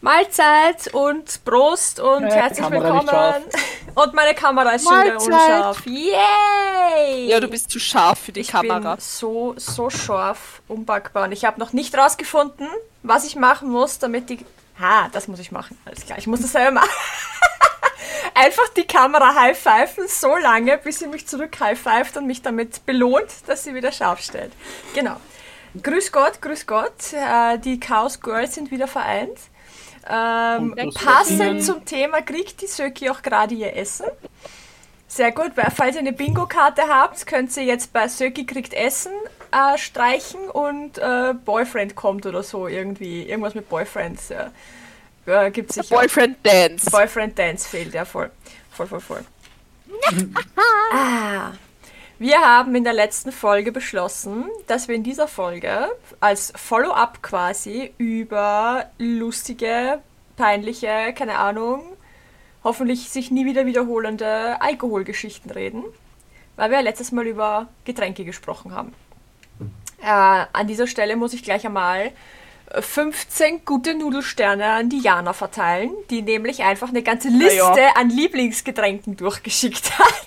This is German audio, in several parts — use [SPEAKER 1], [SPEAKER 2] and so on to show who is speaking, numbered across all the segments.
[SPEAKER 1] Mahlzeit und Prost und
[SPEAKER 2] Ja,
[SPEAKER 1] herzlich willkommen. Und meine Kamera ist schon wieder
[SPEAKER 3] Mahlzeit.
[SPEAKER 1] unscharf. Yay!
[SPEAKER 3] Ja, du bist zu scharf für die
[SPEAKER 1] ich
[SPEAKER 3] Kamera.
[SPEAKER 1] bin so, so scharf, unpackbar. Und ich habe noch nicht rausgefunden, was ich machen muss, damit die... Ha, das muss ich machen. Alles klar, ich muss das selber machen. Einfach die Kamera high-pfeifen so lange, bis sie mich zurück high-pfeift und mich damit belohnt, dass sie wieder scharf stellt. Genau. Grüß Gott, grüß Gott. Äh, die Chaos Girls sind wieder vereint. Ähm, passend zum Thema kriegt die Söki auch gerade ihr Essen. Sehr gut, weil falls ihr eine Bingo-Karte habt, könnt ihr jetzt bei Söki kriegt Essen äh, streichen und äh, Boyfriend kommt oder so irgendwie. Irgendwas mit Boyfriends. Äh, äh, gibt sicher.
[SPEAKER 3] Boyfriend Dance.
[SPEAKER 1] Boyfriend Dance fehlt, ja voll. Voll, voll, voll. ah. Wir haben in der letzten Folge beschlossen, dass wir in dieser Folge als Follow-up quasi über lustige, peinliche, keine Ahnung, hoffentlich sich nie wieder wiederholende Alkoholgeschichten reden, weil wir ja letztes Mal über Getränke gesprochen haben. Äh, an dieser Stelle muss ich gleich einmal 15 gute Nudelsterne an die Jana verteilen, die nämlich einfach eine ganze Liste
[SPEAKER 3] ja.
[SPEAKER 1] an Lieblingsgetränken durchgeschickt hat.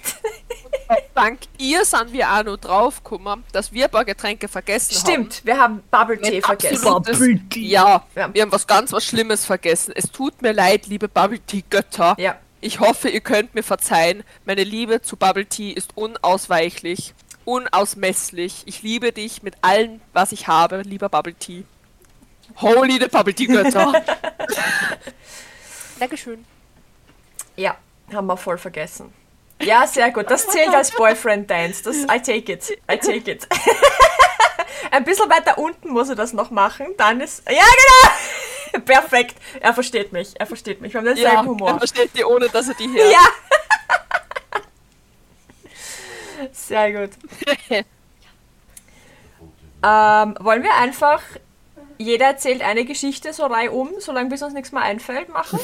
[SPEAKER 3] Dank ihr sind wir auch noch draufgekommen, dass wir ein paar Getränke vergessen haben.
[SPEAKER 1] Stimmt, wir haben Bubble Tea vergessen.
[SPEAKER 2] Bubble Tea.
[SPEAKER 3] Ja,
[SPEAKER 1] Ja.
[SPEAKER 3] wir haben was ganz was Schlimmes vergessen. Es tut mir leid, liebe Bubble Tea Götter.
[SPEAKER 1] Ja,
[SPEAKER 3] Ich hoffe, ihr könnt mir verzeihen. Meine Liebe zu Bubble Tea ist unausweichlich, unausmesslich. Ich liebe dich mit allem, was ich habe, lieber Bubble Tea. Holy the Bubble Tea Götter. Dankeschön.
[SPEAKER 1] ja, haben wir voll vergessen. Ja, sehr gut. Das zählt als Boyfriend Dance. Das, I take it. I take it. Ein bisschen weiter unten muss er das noch machen. Dann ist. Ja, genau! Perfekt. Er versteht mich. Er versteht mich. Wir haben denselben
[SPEAKER 3] Ja,
[SPEAKER 1] Humor.
[SPEAKER 3] er versteht die, ohne dass er die hört.
[SPEAKER 1] Ja! Sehr gut. ähm, wollen wir einfach, jeder erzählt eine Geschichte so reihum, solange bis uns nichts mehr einfällt, machen?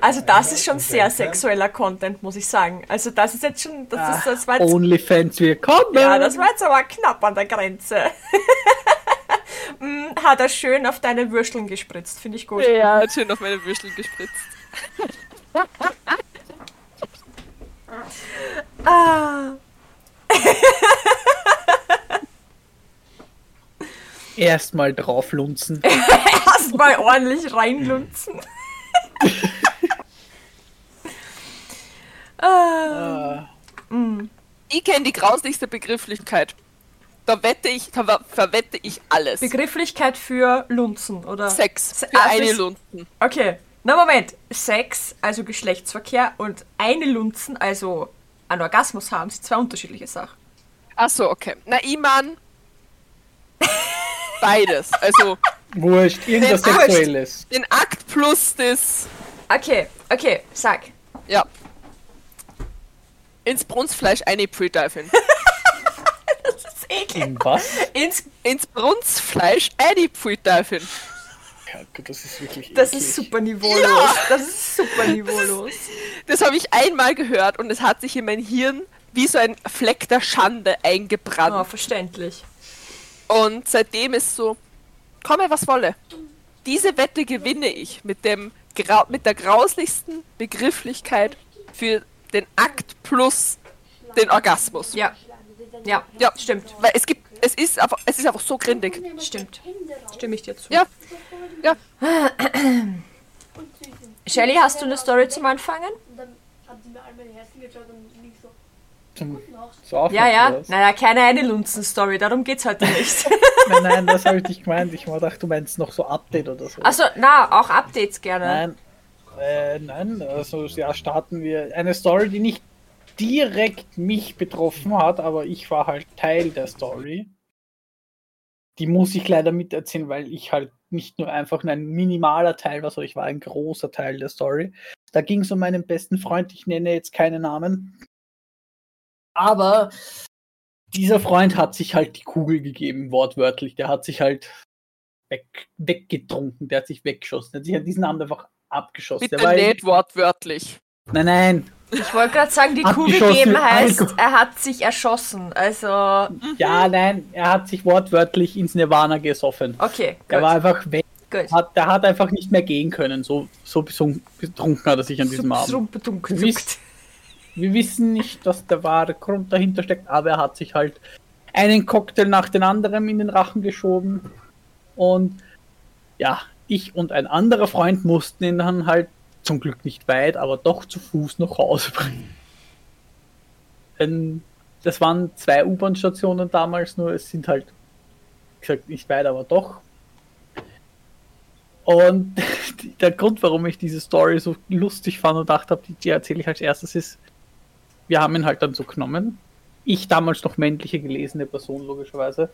[SPEAKER 1] Also das ist schon sehr sexueller Content, muss ich sagen. Also das ist jetzt schon, das, ist, das war jetzt,
[SPEAKER 2] Onlyfans, wir kommen!
[SPEAKER 1] ja, das war jetzt aber knapp an der Grenze. Mm, Hat er schön auf deine Würsteln gespritzt, finde ich gut.
[SPEAKER 3] Ja, hat schön auf meine Würstel gespritzt.
[SPEAKER 1] Ah.
[SPEAKER 2] Erstmal drauflunzen.
[SPEAKER 1] Erstmal ordentlich reinlunzen. ah.
[SPEAKER 2] Äh,
[SPEAKER 3] Ich kenne die grauslichste Begrifflichkeit. Da wette ich, da ver- verwette ich alles.
[SPEAKER 1] Begrifflichkeit für Lunzen, oder?
[SPEAKER 3] Sex
[SPEAKER 1] Se-
[SPEAKER 3] für
[SPEAKER 1] ah,
[SPEAKER 3] eine Lunten.
[SPEAKER 1] Okay. Na Moment. Sex, also Geschlechtsverkehr und eine Lunzen, also einen Orgasmus haben, sind zwei unterschiedliche Sachen.
[SPEAKER 3] Ach so, okay. Na, ich mein beides. Also
[SPEAKER 2] wurscht, irgendwas
[SPEAKER 3] Den-
[SPEAKER 2] Sexuelles.
[SPEAKER 3] den Akt plus das,
[SPEAKER 1] Okay, okay, sag.
[SPEAKER 3] ja, ins Brunstfleisch einpfui-Dolphin.
[SPEAKER 1] Das ist eklig.
[SPEAKER 2] In was?
[SPEAKER 1] Ins,
[SPEAKER 3] ins Brunstfleisch einpfui-Dolphin.
[SPEAKER 2] Ja, gut, das ist wirklich
[SPEAKER 1] das
[SPEAKER 2] eklig.
[SPEAKER 1] ist super niveaulos. Das ist super niveaulos.
[SPEAKER 3] Das habe ich einmal gehört und es hat sich in mein Hirn wie so ein Fleck der Schande eingebrannt.
[SPEAKER 1] Oh, verständlich.
[SPEAKER 3] Und seitdem ist so, komme was wolle. Diese Wette gewinne ich mit, dem, grau- mit der grauslichsten Begrifflichkeit für den Akt plus den Orgasmus.
[SPEAKER 1] Ja. Ja,
[SPEAKER 3] Ja.
[SPEAKER 1] stimmt.
[SPEAKER 3] Weil es gibt, es ist einfach, es ist einfach so grindig.
[SPEAKER 1] Stimmt. Stimme ich dir zu.
[SPEAKER 3] Ja, ja.
[SPEAKER 1] Shelly, hast du eine Story zum Anfangen?
[SPEAKER 2] Zum
[SPEAKER 4] Nacht.
[SPEAKER 2] Saufen
[SPEAKER 1] Ja, ja. Naja, keine eine Lunzen-Story, darum geht's heute nicht.
[SPEAKER 2] Nein, nein, das habe ich nicht gemeint. Ich dachte, du meinst noch so Update oder so.
[SPEAKER 1] Also, na, auch Updates gerne.
[SPEAKER 2] Nein. Äh, nein, also ja, starten wir eine Story, die nicht direkt mich betroffen hat, aber ich war halt Teil der Story. Die muss ich leider miterzählen, weil ich halt nicht nur einfach ein minimaler Teil war, sondern ich war ein großer Teil der Story. Da ging es um meinen besten Freund, ich nenne jetzt keine Namen. Aber dieser Freund hat sich halt die Kugel gegeben, wortwörtlich. Der hat sich halt weg, weggetrunken, der hat sich weggeschossen. Der hat sich an diesen Abend einfach abgeschossen.
[SPEAKER 3] Bitte
[SPEAKER 2] Der war-
[SPEAKER 3] nicht wortwörtlich.
[SPEAKER 2] Nein, nein.
[SPEAKER 1] Ich wollte gerade sagen, die gegeben
[SPEAKER 2] mit
[SPEAKER 1] heißt,
[SPEAKER 2] Alkohol.
[SPEAKER 1] er hat sich erschossen. Also,
[SPEAKER 2] Ja, nein. Er hat sich wortwörtlich ins Nirvana gesoffen.
[SPEAKER 1] okay,
[SPEAKER 2] Er war
[SPEAKER 1] gut.
[SPEAKER 2] einfach weg.
[SPEAKER 1] gut.
[SPEAKER 2] Hat, der hat einfach nicht mehr gehen können. So, so betrunken hat er sich an diesem Abend.
[SPEAKER 1] Abend.
[SPEAKER 2] Du wisst- Wir wissen nicht, was der wahre Grund dahinter steckt, aber er hat sich halt einen Cocktail nach den anderen in den Rachen geschoben. Und ja, ich und ein anderer Freund mussten ihn dann halt zum Glück nicht weit, aber doch zu Fuß nach Hause bringen. Denn das waren zwei U-Bahn-Stationen damals, nur es sind halt, wie gesagt, nicht weit, aber doch. Und der Grund, warum ich diese Story so lustig fand und dachte die erzähle ich als erstes, ist, wir haben ihn halt dann so genommen. Ich damals noch männliche gelesene Person, logischerweise.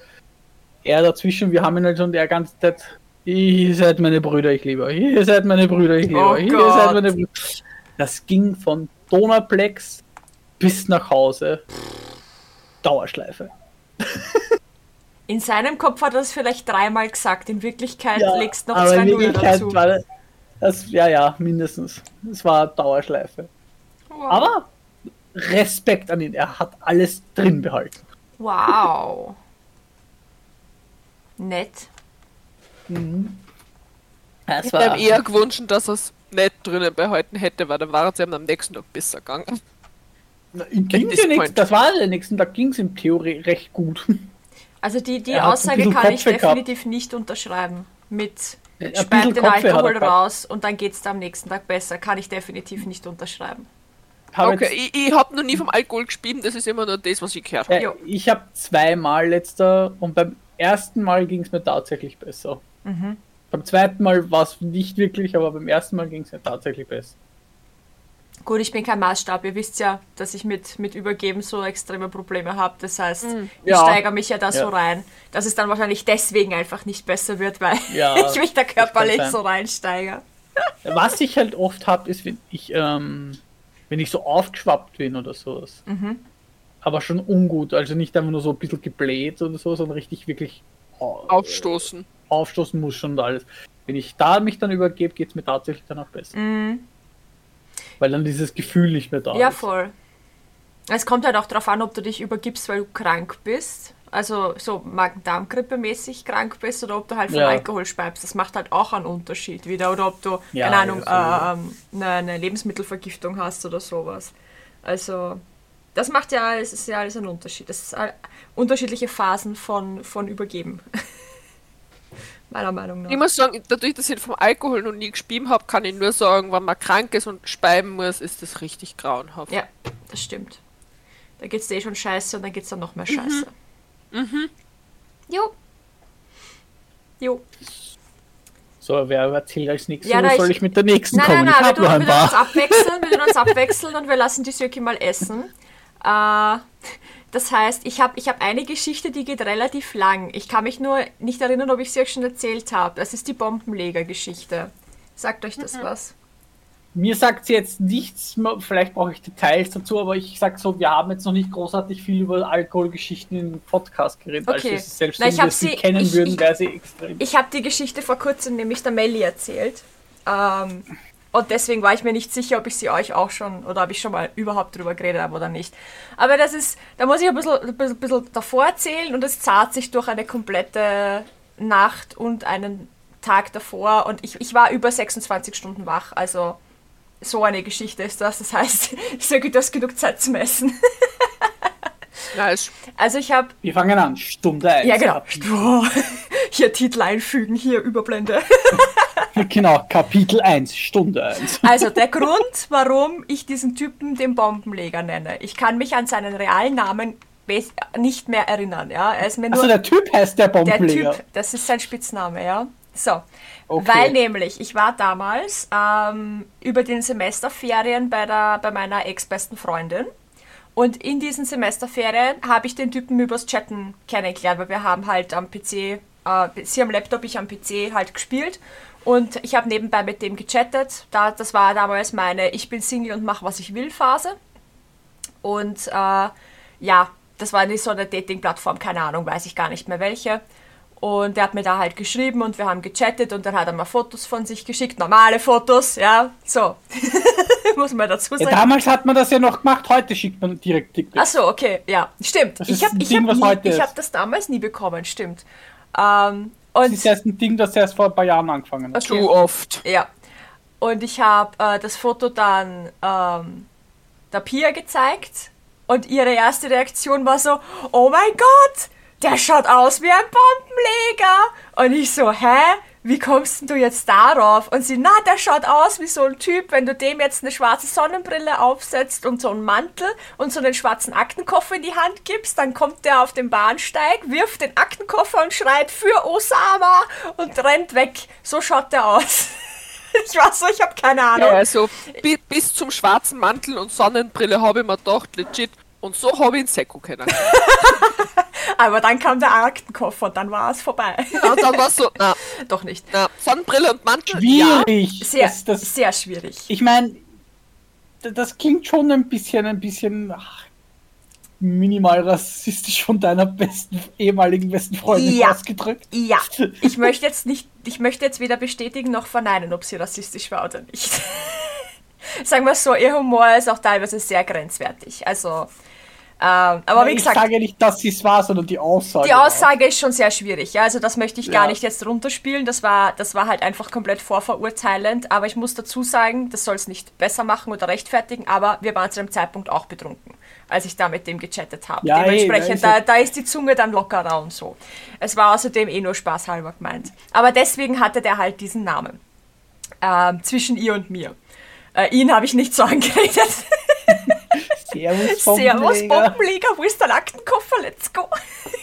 [SPEAKER 2] Er dazwischen, wir haben ihn halt schon der ganze Zeit, ihr seid meine Brüder, ich liebe euch. Ihr seid meine Brüder, ich liebe
[SPEAKER 1] Oh
[SPEAKER 2] euch. Ihr
[SPEAKER 1] Gott.
[SPEAKER 2] seid meine Brüder. Das ging von Donnerplex bis nach Hause. Dauerschleife.
[SPEAKER 1] In seinem Kopf hat er es vielleicht dreimal gesagt. In Wirklichkeit
[SPEAKER 2] Ja,
[SPEAKER 1] legst noch
[SPEAKER 2] aber
[SPEAKER 1] zwei Nullen dazu.
[SPEAKER 2] war das, ja, ja, mindestens. Es war Dauerschleife.
[SPEAKER 1] Wow.
[SPEAKER 2] Aber Respekt an ihn, er hat alles drin behalten.
[SPEAKER 1] Wow. Nett.
[SPEAKER 2] Es
[SPEAKER 3] Ich
[SPEAKER 2] war,
[SPEAKER 3] hätte ihm eher gewünscht, dass er es nicht drinnen behalten hätte, weil dann war es ihm am nächsten Tag besser gegangen.
[SPEAKER 2] ging's
[SPEAKER 3] this
[SPEAKER 2] ja nichts, das war der nächsten Tag ging es ihm Theorie recht gut.
[SPEAKER 1] Also die, die
[SPEAKER 2] Er
[SPEAKER 1] Aussage kann ich
[SPEAKER 2] gehabt.
[SPEAKER 1] definitiv nicht unterschreiben. Mit
[SPEAKER 2] bisschen
[SPEAKER 1] den
[SPEAKER 2] er
[SPEAKER 1] Alkohol
[SPEAKER 2] gehabt.
[SPEAKER 1] raus und dann geht's da am nächsten Tag besser. Kann ich definitiv nicht unterschreiben.
[SPEAKER 2] Hab
[SPEAKER 3] Okay,
[SPEAKER 2] jetzt,
[SPEAKER 3] ich, ich habe noch nie vom Alkohol gespielt, das ist immer nur das, was ich gehört habe.
[SPEAKER 2] äh, ich habe zweimal letzter und beim ersten Mal ging es mir tatsächlich besser.
[SPEAKER 1] Mhm.
[SPEAKER 2] Beim zweiten Mal war es nicht wirklich, aber beim ersten Mal ging es mir tatsächlich besser.
[SPEAKER 1] Gut, ich bin kein Maßstab. Ihr wisst ja, dass ich mit, mit Übergeben so extreme Probleme habe. Das heißt, ich
[SPEAKER 2] Mm, Ja.
[SPEAKER 1] steigere mich ja da so
[SPEAKER 2] Ja.
[SPEAKER 1] rein, dass es dann wahrscheinlich deswegen einfach nicht besser wird, weil
[SPEAKER 2] Ja,
[SPEAKER 1] ich mich da körperlich so reinsteige.
[SPEAKER 2] Was ich halt oft habe, ist, wenn ich, ähm, wenn ich so aufgeschwappt bin oder sowas.
[SPEAKER 1] Mhm.
[SPEAKER 2] Aber schon ungut, also nicht einfach nur so ein bisschen gebläht oder so, sondern richtig wirklich au-
[SPEAKER 3] Aufstoßen.
[SPEAKER 2] aufstoßen muss schon und alles. Wenn ich da mich dann übergebe, geht es mir tatsächlich dann auch besser.
[SPEAKER 1] Mhm.
[SPEAKER 2] Weil dann dieses Gefühl nicht mehr da
[SPEAKER 1] Ja,
[SPEAKER 2] ist.
[SPEAKER 1] voll. Es kommt halt auch darauf an, ob du dich übergibst, weil du krank bist. Also so Magen-Darm-Grippe-mäßig krank bist oder ob du halt von
[SPEAKER 2] Ja.
[SPEAKER 1] Alkohol speibst. Das macht halt auch einen Unterschied wieder. Oder ob du,
[SPEAKER 2] Ja,
[SPEAKER 1] keine Ahnung,
[SPEAKER 2] ja,
[SPEAKER 1] ähm, eine, eine Lebensmittelvergiftung hast oder sowas. Also das macht ja alles, ist ja alles ein Unterschied. Das ist all, unterschiedliche Phasen von, von Übergeben. Meiner Meinung nach.
[SPEAKER 3] Ich muss sagen, dadurch, dass ich vom Alkohol noch nie gespielt habe, kann ich nur sagen, wenn man krank ist und speiben muss, ist das richtig grauenhaft.
[SPEAKER 1] Ja, das stimmt. Da geht's dir eh schon scheiße und dann geht's dann noch mehr
[SPEAKER 2] Mhm.
[SPEAKER 1] scheiße. Jo. Jo.
[SPEAKER 2] So, wer erzählt als nächstes?
[SPEAKER 1] Ja,
[SPEAKER 2] soll
[SPEAKER 1] ich-
[SPEAKER 2] ich mit der nächsten
[SPEAKER 1] Nein,
[SPEAKER 2] kommen?
[SPEAKER 1] nein,
[SPEAKER 2] ich
[SPEAKER 1] nein, wir tun, wir uns abwechseln, wir tun uns abwechseln und wir lassen die Söki mal essen. Äh, das heißt, ich habe ich hab eine Geschichte, die geht relativ lang. Ich kann mich nur nicht erinnern, ob ich sie euch schon erzählt habe. Das ist die Bombenleger-Geschichte. Sagt euch
[SPEAKER 2] Mhm.
[SPEAKER 1] das was?
[SPEAKER 2] Mir sagt sie jetzt nichts, vielleicht brauche ich Details dazu, aber ich sag so, wir haben jetzt noch nicht großartig viel über Alkoholgeschichten im Podcast geredet.
[SPEAKER 1] Okay.
[SPEAKER 2] Also selbst wenn
[SPEAKER 1] ich
[SPEAKER 2] wir sie
[SPEAKER 1] sie-
[SPEAKER 2] kennen
[SPEAKER 1] ich-
[SPEAKER 2] würden, wäre sie extrem.
[SPEAKER 1] Ich habe die Geschichte vor kurzem nämlich der Melli erzählt. Ähm, und deswegen war ich mir nicht sicher, ob ich sie euch auch schon oder ob ich schon mal überhaupt drüber geredet habe oder nicht. Aber das ist, da muss ich ein bisschen, ein bisschen, ein bisschen davor erzählen und es zahlt sich durch eine komplette Nacht und einen Tag davor. Und ich, ich war über 26 Stunden wach. Also so eine Geschichte ist das. Das heißt, so gibt es genug Zeit zum Essen.
[SPEAKER 3] Nice.
[SPEAKER 1] Also ich habe
[SPEAKER 2] Wir fangen an, Stunde 1.
[SPEAKER 1] ja genau. Boah, hier Titel einfügen, hier Überblende.
[SPEAKER 2] Genau, Kapitel 1, Stunde 1.
[SPEAKER 1] Also der Grund, warum ich diesen Typen den Bombenleger nenne. Ich kann mich an seinen realen Namen nicht mehr erinnern. Ja, er ist mir nur
[SPEAKER 2] Also der Typ heißt der
[SPEAKER 1] der
[SPEAKER 2] Bombenleger.
[SPEAKER 1] Typ. Das ist sein Spitzname, ja. So,
[SPEAKER 2] Okay.
[SPEAKER 1] weil nämlich ich war damals ähm, über den Semesterferien bei der bei meiner ex-besten Freundin. Und in diesen Semesterferien habe ich den Typen übers Chatten kennengelernt, weil wir haben halt am PC, äh, sie am Laptop, ich am PC halt gespielt. Und ich habe nebenbei mit dem gechattet. Da, das war damals meine Ich bin Single und mach was ich will Phase. Und äh, ja, das war nicht so eine Dating-Plattform, keine Ahnung, weiß ich gar nicht mehr welche. Und der hat mir da halt geschrieben und wir haben gechattet und dann hat er mal Fotos von sich geschickt, normale Fotos, ja, so. Muss man dazu
[SPEAKER 2] Ja,
[SPEAKER 1] sagen.
[SPEAKER 2] damals hat man das ja noch gemacht, heute schickt man direkt Dickpics.
[SPEAKER 1] Ach so, okay, ja, stimmt.
[SPEAKER 2] Das
[SPEAKER 1] Ich habe
[SPEAKER 2] ein
[SPEAKER 1] ich
[SPEAKER 2] Ding,
[SPEAKER 1] hab nie- ich hab das damals nie bekommen, stimmt. Ähm,
[SPEAKER 2] Das ist erst ein Ding, das erst vor ein paar Jahren angefangen hat.
[SPEAKER 1] Okay.
[SPEAKER 3] Zu oft.
[SPEAKER 1] Ja. Und ich habe äh, das Foto dann ähm, der Pia gezeigt und ihre erste Reaktion war so, oh mein Gott, der schaut aus wie ein Bombenleger. Und ich so, hä? Wie kommst denn du jetzt darauf? Und sie, na, der schaut aus wie so ein Typ, wenn du dem jetzt eine schwarze Sonnenbrille aufsetzt und so einen Mantel und so einen schwarzen Aktenkoffer in die Hand gibst, dann kommt der auf den Bahnsteig, wirft den Aktenkoffer und schreit für Osama und rennt weg. So schaut der aus. Ich war so, ich habe keine Ahnung.
[SPEAKER 3] Ja, also bi bis zum schwarzen Mantel und Sonnenbrille habe ich mir gedacht, legit. Und so habe ich ihn Seko kennen.
[SPEAKER 1] Aber dann kam der Aktenkoffer und dann war es vorbei.
[SPEAKER 3] Und dann war so, na,
[SPEAKER 1] Doch nicht.
[SPEAKER 3] na, Sonnenbrille und Mantel, ja.
[SPEAKER 2] Schwierig.
[SPEAKER 1] Sehr,
[SPEAKER 2] Das, das,
[SPEAKER 1] sehr schwierig.
[SPEAKER 2] ich meine, das klingt schon ein bisschen, ein bisschen ach, minimal rassistisch von deiner besten, ehemaligen besten Freundin
[SPEAKER 1] Ja.
[SPEAKER 2] ausgedrückt.
[SPEAKER 1] Ja, ich möchte jetzt nicht, ich möchte jetzt weder bestätigen noch verneinen, ob sie rassistisch war oder nicht. Sagen wir so, ihr Humor ist auch teilweise sehr grenzwertig. Also, ähm, aber wie
[SPEAKER 2] ich
[SPEAKER 1] gesagt,
[SPEAKER 2] sage nicht, dass sie es war, sondern die Aussage.
[SPEAKER 1] Die
[SPEAKER 2] war.
[SPEAKER 1] Aussage ist schon sehr schwierig, ja. Also das möchte ich gar
[SPEAKER 2] Ja.
[SPEAKER 1] nicht jetzt runterspielen. Das war, das war halt einfach komplett vorverurteilend. Aber ich muss dazu sagen, das soll es nicht besser machen oder rechtfertigen, aber wir waren zu dem Zeitpunkt auch betrunken, als ich da mit dem gechattet habe.
[SPEAKER 2] Ja,
[SPEAKER 1] Dementsprechend,
[SPEAKER 2] da
[SPEAKER 1] da,
[SPEAKER 2] ist
[SPEAKER 1] da ist die Zunge dann lockerer und so. Es war außerdem eh nur spaßhalber gemeint. Aber deswegen hatte der halt diesen Namen. Ähm, zwischen ihr und mir. Äh, ihn habe ich nicht so angeredet.
[SPEAKER 2] Servus,
[SPEAKER 1] Servus,
[SPEAKER 2] Bombenleger.
[SPEAKER 1] Bombenleger, wo ist der Aktenkoffer? Let's go.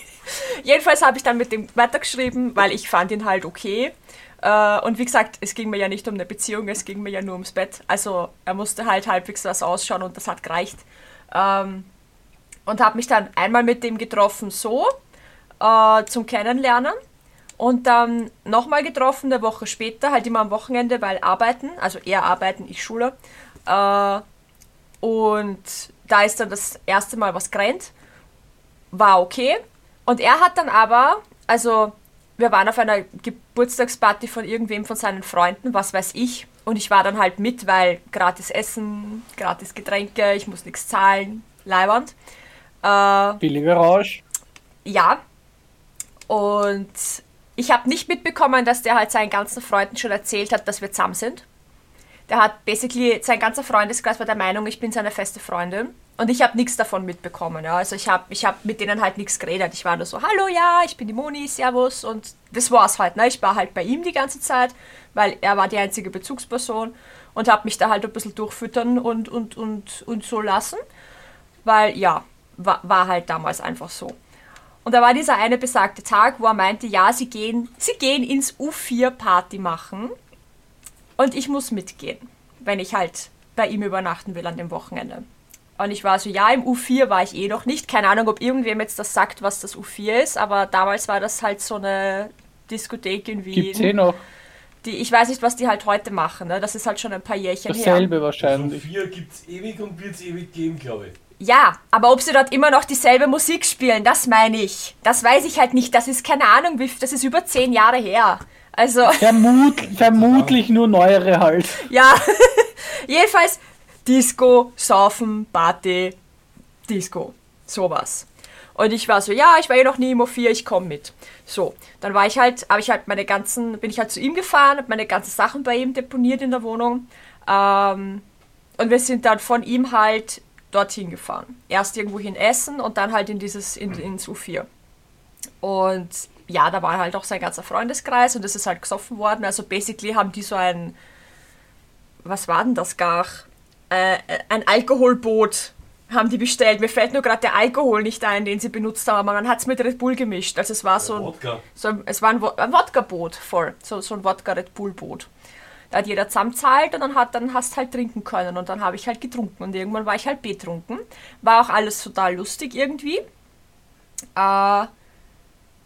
[SPEAKER 1] Jedenfalls habe ich dann mit dem weitergeschrieben, weil ich fand ihn halt okay. Äh, Und wie gesagt, es ging mir ja nicht um eine Beziehung, es ging mir ja nur ums Bett. Also er musste halt halbwegs was ausschauen und das hat gereicht. Ähm, Und habe mich dann einmal mit dem getroffen, so, äh, zum Kennenlernen. Und dann nochmal getroffen, eine Woche später, halt immer am Wochenende, weil arbeiten, also er arbeiten, ich Schule. Äh, und da ist dann das erste Mal was gerannt. War okay. Und er hat dann aber, also wir waren auf einer Geburtstagsparty von irgendwem von seinen Freunden, was weiß ich. Und ich war dann halt mit, weil gratis Essen, gratis Getränke, ich muss nichts zahlen, leibernd. Äh,
[SPEAKER 2] Billiger Rausch.
[SPEAKER 1] ja. Und ich habe nicht mitbekommen, dass der halt seinen ganzen Freunden schon erzählt hat, dass wir zusammen sind. Der hat basically, sein ganzer Freundeskreis war der Meinung, ich bin seine feste Freundin. Und ich habe nichts davon mitbekommen. Ja. Also ich habe ich hab mit denen halt nichts geredet. Ich war nur so, hallo, ja, ich bin die Moni, servus. Und das war's halt. Ne. Ich war halt bei ihm die ganze Zeit, weil er war die einzige Bezugsperson. Und habe mich da halt ein bisschen durchfüttern und, und, und, und so lassen. Weil, ja, war, war halt damals einfach so. Und da war dieser eine besagte Tag, wo er meinte, ja, sie gehen, sie gehen ins U4-Party machen und ich muss mitgehen, wenn ich halt bei ihm übernachten will an dem Wochenende. Und ich war so, ja, im U4 war ich eh noch nicht. Keine Ahnung, ob irgendwem jetzt das sagt, was das U4 ist, aber damals war das halt so eine Diskothek in Wien.
[SPEAKER 2] Gibt's eh noch.
[SPEAKER 1] Die, ich weiß nicht, was die halt heute machen. Ne? Das ist halt schon ein paar Jährchen her.
[SPEAKER 2] Dasselbe wahrscheinlich.
[SPEAKER 5] vier gibt's ewig und wird's ewig geben, glaube ich.
[SPEAKER 1] Ja, aber ob sie dort immer noch dieselbe Musik spielen, das meine ich. Das weiß ich halt nicht. Das ist keine Ahnung, das ist über zehn Jahre her. Also,
[SPEAKER 2] Vermut, vermutlich nur neuere halt.
[SPEAKER 1] ja. Jedenfalls Disco, Saufen, Party, Disco. Sowas. Und ich war so, ja, ich war eh noch nie im O4, ich komme mit. So, dann war ich halt, habe ich halt meine ganzen, bin ich halt zu ihm gefahren, habe meine ganzen Sachen bei ihm deponiert in der Wohnung. Ähm, und wir sind dann von ihm halt dorthin gefahren. Erst irgendwo hin essen und dann halt in dieses, in, ins U4. Und ja, da war halt auch sein ganzer Freundeskreis und es ist halt gesoffen worden. Also basically haben die so ein, was war denn das gar? Äh, ein Alkoholboot haben die bestellt. Mir fällt nur gerade der Alkohol nicht ein, den sie benutzt haben, aber man hat es mit Red Bull gemischt. Also es war so ein,
[SPEAKER 5] Wodka.
[SPEAKER 1] so, ein- es war ein Wodka-Boot voll, so, so ein Wodka-Red Bull-Boot. Da hat jeder zusammenzahlt und dann, hat, dann hast halt trinken können und dann habe ich halt getrunken und irgendwann war ich halt betrunken. War auch alles total lustig irgendwie. Äh,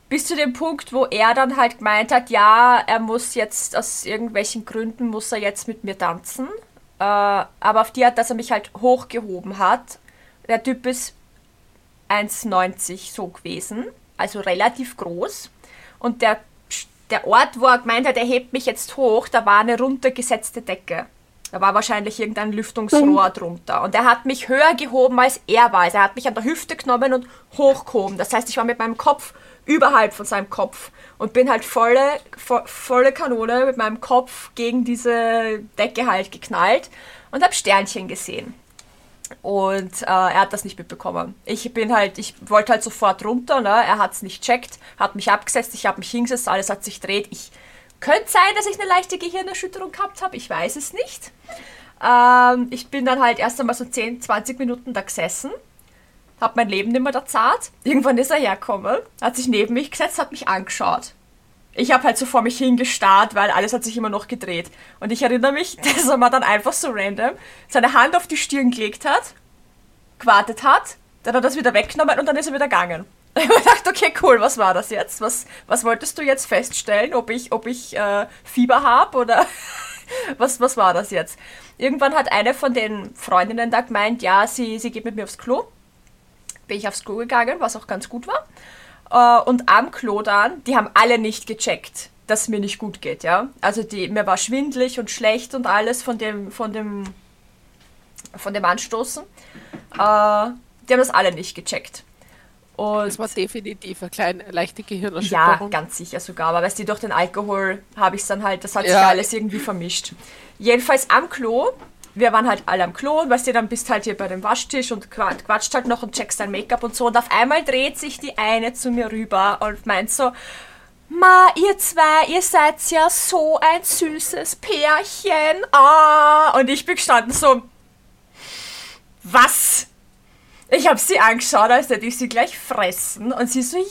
[SPEAKER 1] bis zu dem Punkt, wo er dann halt gemeint hat, ja, er muss jetzt aus irgendwelchen Gründen muss er jetzt mit mir tanzen. Äh, aber auf die Art, dass er mich halt hochgehoben hat. Der Typ ist 1,90 so gewesen, also relativ groß. und der, der Ort, wo er gemeint hat, er hebt mich jetzt hoch, da war eine runtergesetzte Decke. Da war wahrscheinlich irgendein Lüftungsrohr drunter. Und er hat mich höher gehoben, als er war. Also er hat mich an der Hüfte genommen und hochgehoben. Das heißt, ich war mit meinem Kopf überhalb von seinem Kopf und bin halt volle, vo volle Kanone mit meinem Kopf gegen diese Decke halt geknallt und habe Sternchen gesehen. Und äh, er hat das nicht mitbekommen. Ich bin halt, ich wollte halt sofort runter, ne? er hat es nicht checkt, hat mich abgesetzt, ich habe mich hingesetzt, alles hat sich dreht. Ich könnte sein, dass ich eine leichte Gehirnerschütterung gehabt habe, ich weiß es nicht. Ähm, ich bin dann halt erst einmal so 10, 20 Minuten da gesessen, habe mein Leben nicht mehr da zart. Irgendwann ist er hergekommen, hat sich neben mich gesetzt, hat mich angeschaut. Ich habe halt so vor mich hingestarrt, weil alles hat sich immer noch gedreht. Und ich erinnere mich, dass er mir dann einfach so random seine Hand auf die Stirn gelegt hat, gewartet hat, dann hat er das wieder weggenommen und dann ist er wieder gegangen. Ich habe gedacht, okay, cool, was war das jetzt? Was, was wolltest du jetzt feststellen? Ob ich, ob ich äh, Fieber habe oder was, was war das jetzt? Irgendwann hat eine von den Freundinnen da gemeint, ja, sie, sie geht mit mir aufs Klo. Bin ich aufs Klo gegangen, was auch ganz gut war. Äh, und am Klo dann, die haben alle nicht gecheckt, dass es mir nicht gut geht, ja. Also die, mir war schwindlig und schlecht und alles von dem, von dem, von dem Anstoßen. Äh, die haben das alle nicht gecheckt. Und
[SPEAKER 3] Das war definitiv eine kleine, leichte
[SPEAKER 1] ja,
[SPEAKER 3] Gehirnerschütterung.
[SPEAKER 1] ganz sicher sogar. Aber weißt du, durch den Alkohol habe ich es dann halt, das hat sich
[SPEAKER 3] Ja.
[SPEAKER 1] alles irgendwie vermischt. Jedenfalls am Klo, wir waren halt alle am Klo, und weißt du, dann bist halt hier bei dem Waschtisch und qua- quatscht halt noch und checkst dein Make-up und so. Und auf einmal dreht sich die eine zu mir rüber und meint so, Ma, ihr zwei, ihr seid ja so ein süßes Pärchen. Ah, und ich bin gestanden so, was? Ich habe sie angeschaut, als hätte ich sie gleich fressen. Und sie so, ja,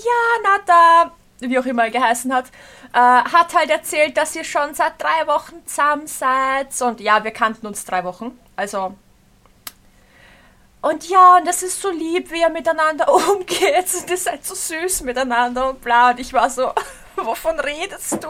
[SPEAKER 1] na da, wie auch immer er geheißen hat, äh, hat halt erzählt, dass ihr schon seit drei Wochen zusammen seid. Und ja, wir kannten uns drei Wochen. Also. Und ja, und das ist so lieb, wie ihr miteinander umgeht. Und ihr seid so süß miteinander und bla. Und ich war so, wovon redest du?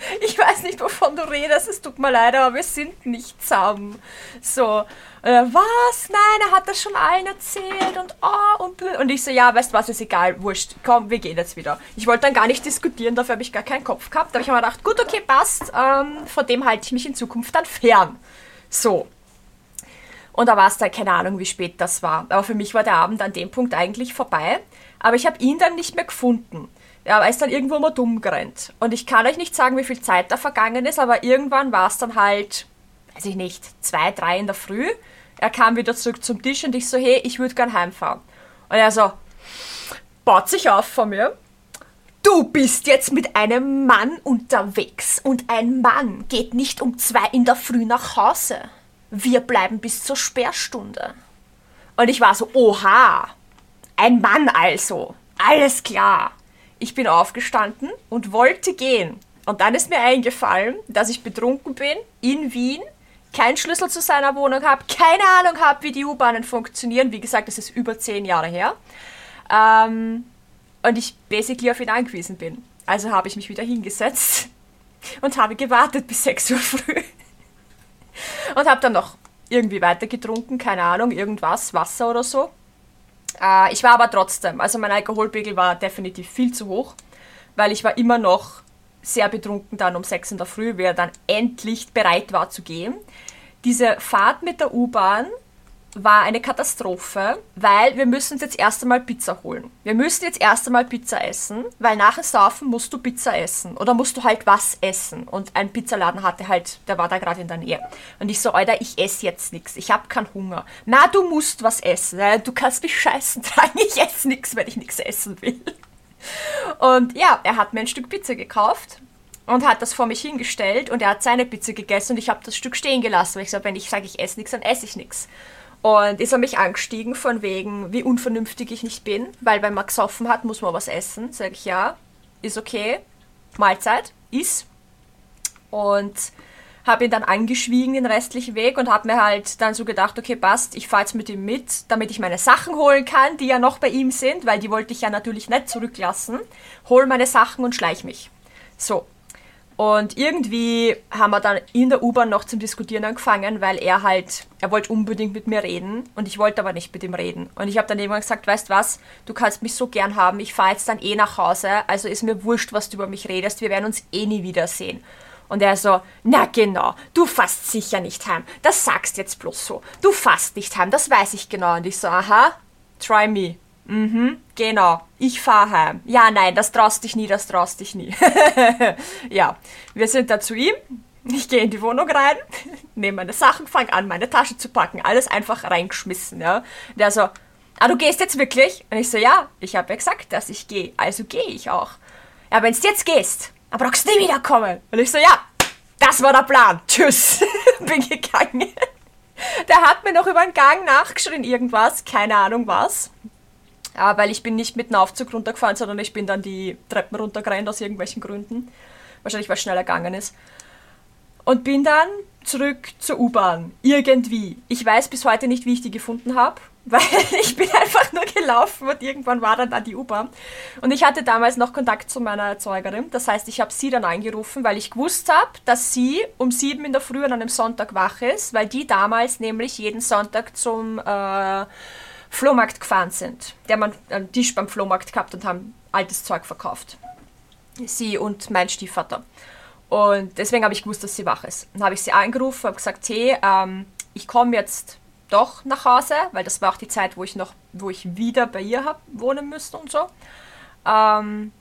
[SPEAKER 1] Ich weiß nicht, wovon du redest, es tut mir leid, aber wir sind nicht zusammen. So, äh, was? Nein, er hat das schon allen erzählt und oh und. Und ich so, ja, weißt du was, ist egal, wurscht, komm, wir gehen jetzt wieder. Ich wollte dann gar nicht diskutieren, dafür habe ich gar keinen Kopf gehabt. Da habe ich mir gedacht, gut, okay, passt, ähm, von dem halte ich mich in Zukunft dann fern. So. Und da war es dann keine Ahnung, wie spät das war. Aber für mich war der Abend an dem Punkt eigentlich vorbei. Aber ich habe ihn dann nicht mehr gefunden. Er ist dann irgendwo mal dumm gerannt. Und ich kann euch nicht sagen, wie viel Zeit da vergangen ist, aber irgendwann war es dann halt, weiß ich nicht, zwei, drei in der Früh. Er kam wieder zurück zum Tisch und ich so, hey, ich würde gern heimfahren. Und er so, baut sich auf von mir. Du bist jetzt mit einem Mann unterwegs und ein Mann geht nicht um zwei in der Früh nach Hause. Wir bleiben bis zur Sperrstunde. Und ich war so, oha, ein Mann also. Alles klar. Ich bin aufgestanden und wollte gehen. Und dann ist mir eingefallen, dass ich betrunken bin in Wien, keinen Schlüssel zu seiner Wohnung habe, keine Ahnung habe, wie die U-Bahnen funktionieren. Wie gesagt, das ist über zehn Jahre her. Ähm, und ich basically auf ihn angewiesen bin. Also habe ich mich wieder hingesetzt und habe gewartet bis 6 Uhr früh. Und habe dann noch irgendwie weiter getrunken, keine Ahnung, irgendwas, Wasser oder so. Äh, ich war aber trotzdem, also mein Alkoholpegel war definitiv viel zu hoch, weil ich war immer noch sehr betrunken dann um 6 in der Früh, wie er dann endlich bereit war zu gehen. Diese Fahrt mit der U-Bahn war eine Katastrophe, weil wir müssen uns jetzt erst einmal Pizza holen. Wir müssen jetzt erst einmal Pizza essen, weil nach dem Saufen musst du Pizza essen oder musst du halt was essen. Und ein Pizzaladen hatte halt, der war da gerade in der Nähe. Und ich so, Alter, ich esse jetzt nichts, ich habe keinen Hunger. Na, du musst was essen, du kannst mich scheißen tragen, ich esse nichts, wenn ich nichts essen will. Und ja, er hat mir ein Stück Pizza gekauft und hat das vor mich hingestellt und er hat seine Pizza gegessen und ich habe das Stück stehen gelassen. Weil ich so, wenn ich sage, ich esse nichts, dann esse ich nichts. Und ist er mich angestiegen von wegen, wie unvernünftig ich nicht bin, weil wenn man gesoffen hat, muss man was essen. Sag ich, ja, ist okay, Mahlzeit, iss. Und habe ihn dann angeschwiegen den restlichen Weg und habe mir halt dann so gedacht, okay, passt, ich fahre jetzt mit ihm mit, damit ich meine Sachen holen kann, die ja noch bei ihm sind, weil die wollte ich ja natürlich nicht zurücklassen. Hol meine Sachen und schleich mich. So. Und irgendwie haben wir dann in der U-Bahn noch zum Diskutieren angefangen, weil er halt, er wollte unbedingt mit mir reden und ich wollte aber nicht mit ihm reden. Und ich habe dann irgendwann gesagt, weißt was, du kannst mich so gern haben, ich fahre jetzt dann eh nach Hause, also ist mir wurscht, was du über mich redest, wir werden uns eh nie wiedersehen. Und er so, na genau, du fährst sicher nicht heim, das sagst jetzt bloß so, du fährst nicht heim, das weiß ich genau. Und ich so, aha, try me. Mhm, genau. Ich fahr heim. Ja, nein, das traust dich nie, das traust dich nie. ja, wir sind da zu ihm. Ich gehe in die Wohnung rein, nehme meine Sachen, fange an, meine Tasche zu packen. Alles einfach reingeschmissen, ja. Der so, ah, du gehst jetzt wirklich? Und ich so, ja, ich habe ja gesagt, dass ich gehe. Also gehe ich auch. Ja, wenn du jetzt gehst, dann brauchst du nie wiederkommen. Und ich so, ja, das war der Plan. Tschüss. Bin gegangen. Der hat mir noch über den Gang nachgeschrien, irgendwas, keine Ahnung was. Ja, weil ich bin nicht mit dem Aufzug runtergefahren, sondern ich bin dann die Treppen runtergerannt aus irgendwelchen Gründen. Wahrscheinlich, weil es schneller gegangen ist. Und bin dann zurück zur U-Bahn. Irgendwie. Ich weiß bis heute nicht, wie ich die gefunden habe, weil ich bin einfach nur gelaufen und irgendwann war dann da die U-Bahn. Und ich hatte damals noch Kontakt zu meiner Erzeugerin. Das heißt, ich habe sie dann angerufen, weil ich gewusst habe, dass sie um sieben in der Früh an einem Sonntag wach ist, weil die damals nämlich jeden Sonntag zum äh, Flohmarkt gefahren sind. Der man einen Tisch beim Flohmarkt gehabt und haben altes Zeug verkauft. Sie und mein Stiefvater. Und deswegen habe ich gewusst, dass sie wach ist. Dann habe ich sie angerufen, habe gesagt, hey, ähm, ich komme jetzt doch nach Hause, weil das war auch die Zeit, wo ich noch, wo ich wieder bei ihr hab wohnen müsste und so. Ähm,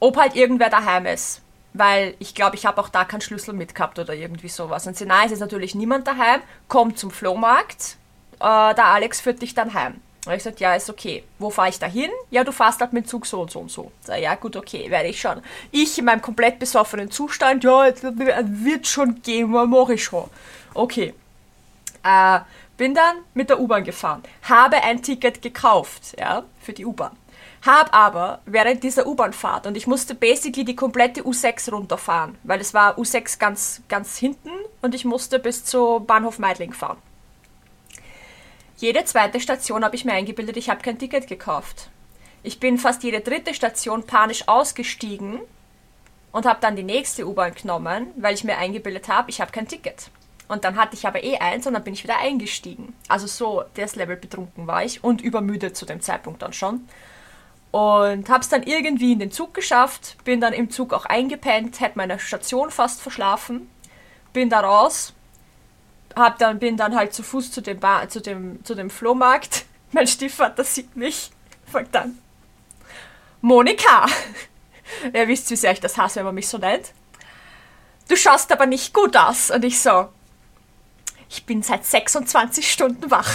[SPEAKER 1] ob halt irgendwer daheim ist. Weil ich glaube, ich habe auch da keinen Schlüssel mitgehabt oder irgendwie sowas. Und sie, nein, es ist natürlich niemand daheim, komm zum Flohmarkt, äh, der Alex führt dich dann heim. Und ich gesagt, ja, ist okay. Wo fahre ich da hin? Ja, du fährst halt mit dem Zug so und so und so. Sag, ja, gut, okay, werde ich schon. Ich in meinem komplett besoffenen Zustand, ja, wird schon gehen, mache ich schon. Okay. Äh, bin dann mit der U-Bahn gefahren. Habe ein Ticket gekauft, ja, für die U-Bahn. Hab aber während dieser U-Bahn-Fahrt und ich musste basically die komplette U6 runterfahren, weil es war U6 ganz, ganz hinten und ich musste bis zu Bahnhof Meidling fahren. Jede zweite Station habe ich mir eingebildet, ich habe kein Ticket gekauft. Ich bin fast jede dritte Station panisch ausgestiegen und habe dann die nächste U-Bahn genommen, weil ich mir eingebildet habe, ich habe kein Ticket. Und dann hatte ich aber eh eins und dann bin ich wieder eingestiegen. Also so, das Level betrunken war ich und übermüdet zu dem Zeitpunkt dann schon. Und habe es dann irgendwie in den Zug geschafft, bin dann im Zug auch eingepennt, hätte meine Station fast verschlafen, bin da raus, hab dann, bin dann halt zu Fuß zu dem, Bar, zu dem, zu dem Flohmarkt. Mein Stiefvater sieht mich, fragt dann, Monika! Ihr wisst, wie sehr ich das hasse, wenn man mich so nennt. Du schaust aber nicht gut aus. Und ich so, ich bin seit 26 Stunden wach.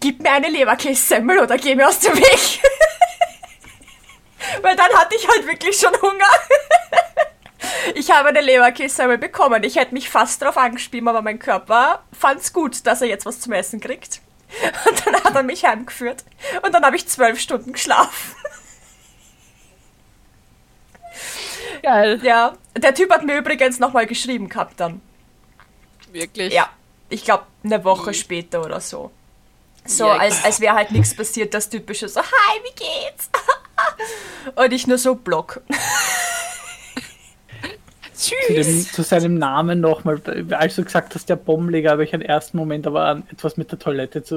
[SPEAKER 1] Gib mir eine Leberkässemmel oder geh mir aus dem Weg. Weil dann hatte ich halt wirklich schon Hunger. Ich habe eine Leberkässemmel bekommen. Ich hätte mich fast darauf angespielt, aber mein Körper fand es gut, dass er jetzt was zum Essen kriegt. Und dann hat er mich heimgeführt. Und dann habe ich zwölf Stunden geschlafen.
[SPEAKER 3] Geil.
[SPEAKER 1] Ja, der Typ hat mir übrigens nochmal geschrieben gehabt dann.
[SPEAKER 3] Wirklich.
[SPEAKER 1] Ja, ich glaube eine Woche
[SPEAKER 3] Wie?
[SPEAKER 1] später oder so. So,
[SPEAKER 3] Ja,
[SPEAKER 1] als, als wäre halt nichts passiert, das typische so, hi, wie geht's? Und ich nur so Block.
[SPEAKER 2] Zu, dem, zu seinem Namen nochmal, als du gesagt hast, der Bombenleger, habe ich einen ersten Moment aber an etwas mit der Toilette zu.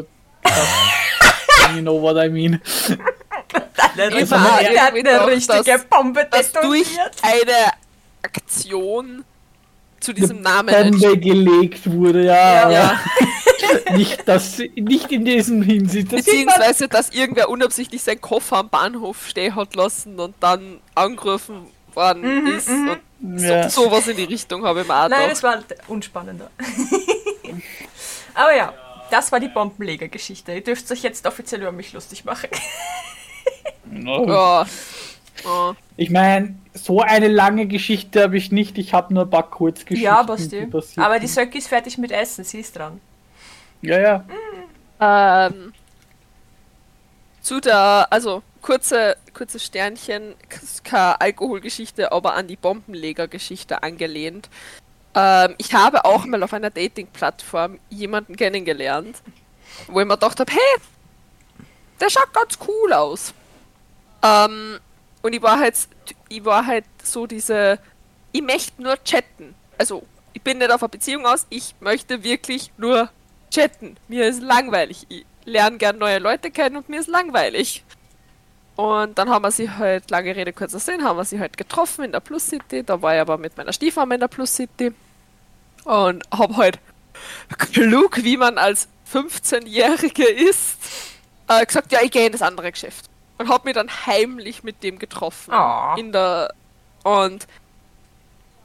[SPEAKER 2] you know what I mean.
[SPEAKER 1] Der
[SPEAKER 3] Ich
[SPEAKER 1] hat
[SPEAKER 3] war
[SPEAKER 1] eine richtige
[SPEAKER 3] dass-
[SPEAKER 1] Bombe
[SPEAKER 3] Dass durch
[SPEAKER 1] detoniert.
[SPEAKER 3] eine Aktion zu diesem Namen.
[SPEAKER 2] Bombe gelegt wurde, ja.
[SPEAKER 3] Ja.
[SPEAKER 2] aber nicht, das, nicht in diesem Hinsicht. Das
[SPEAKER 3] Beziehungsweise, dass irgendwer unabsichtlich seinen Koffer am Bahnhof stehen hat lassen und dann angerufen worden ist. Und
[SPEAKER 2] Ja.
[SPEAKER 3] so, sowas in die Richtung habe ich mir auch
[SPEAKER 1] Nein, das war unspannender. Aber ja, das war die Bombenleger-Geschichte. Ihr dürft euch jetzt offiziell über mich lustig machen.
[SPEAKER 3] Ja. Ja.
[SPEAKER 2] Ich meine, so eine lange Geschichte habe ich nicht. Ich habe nur ein paar Kurzgeschichten.
[SPEAKER 1] ja, Basti. Aber die. Söcki ist fertig mit Essen, sie ist dran.
[SPEAKER 2] Ja, ja.
[SPEAKER 3] Ähm, zu der, also kurze, kurze Sternchen, keine Alkoholgeschichte, aber an die Bombenlegergeschichte angelehnt. Ähm, ich habe auch mal auf einer Dating-Plattform jemanden kennengelernt, wo ich mir gedacht habe, hey, der schaut ganz cool aus. Ähm, und ich war halt, ich war halt so diese ich möchte nur chatten. Also, ich bin nicht auf eine Beziehung aus, ich möchte wirklich nur chatten. Mir ist langweilig. Ich lerne gern neue Leute kennen und mir ist langweilig. Und dann haben wir sie halt, lange Rede, kurzer Sinn, haben wir sie halt getroffen in der Plus City. Da war ich aber mit meiner Stiefmama in der Plus City. Und hab halt klug, wie man als 15-Jährige ist, äh, gesagt, ja, ich gehe in das andere Geschäft. Und hab mich dann heimlich mit dem getroffen.
[SPEAKER 1] Oh.
[SPEAKER 3] In der. Und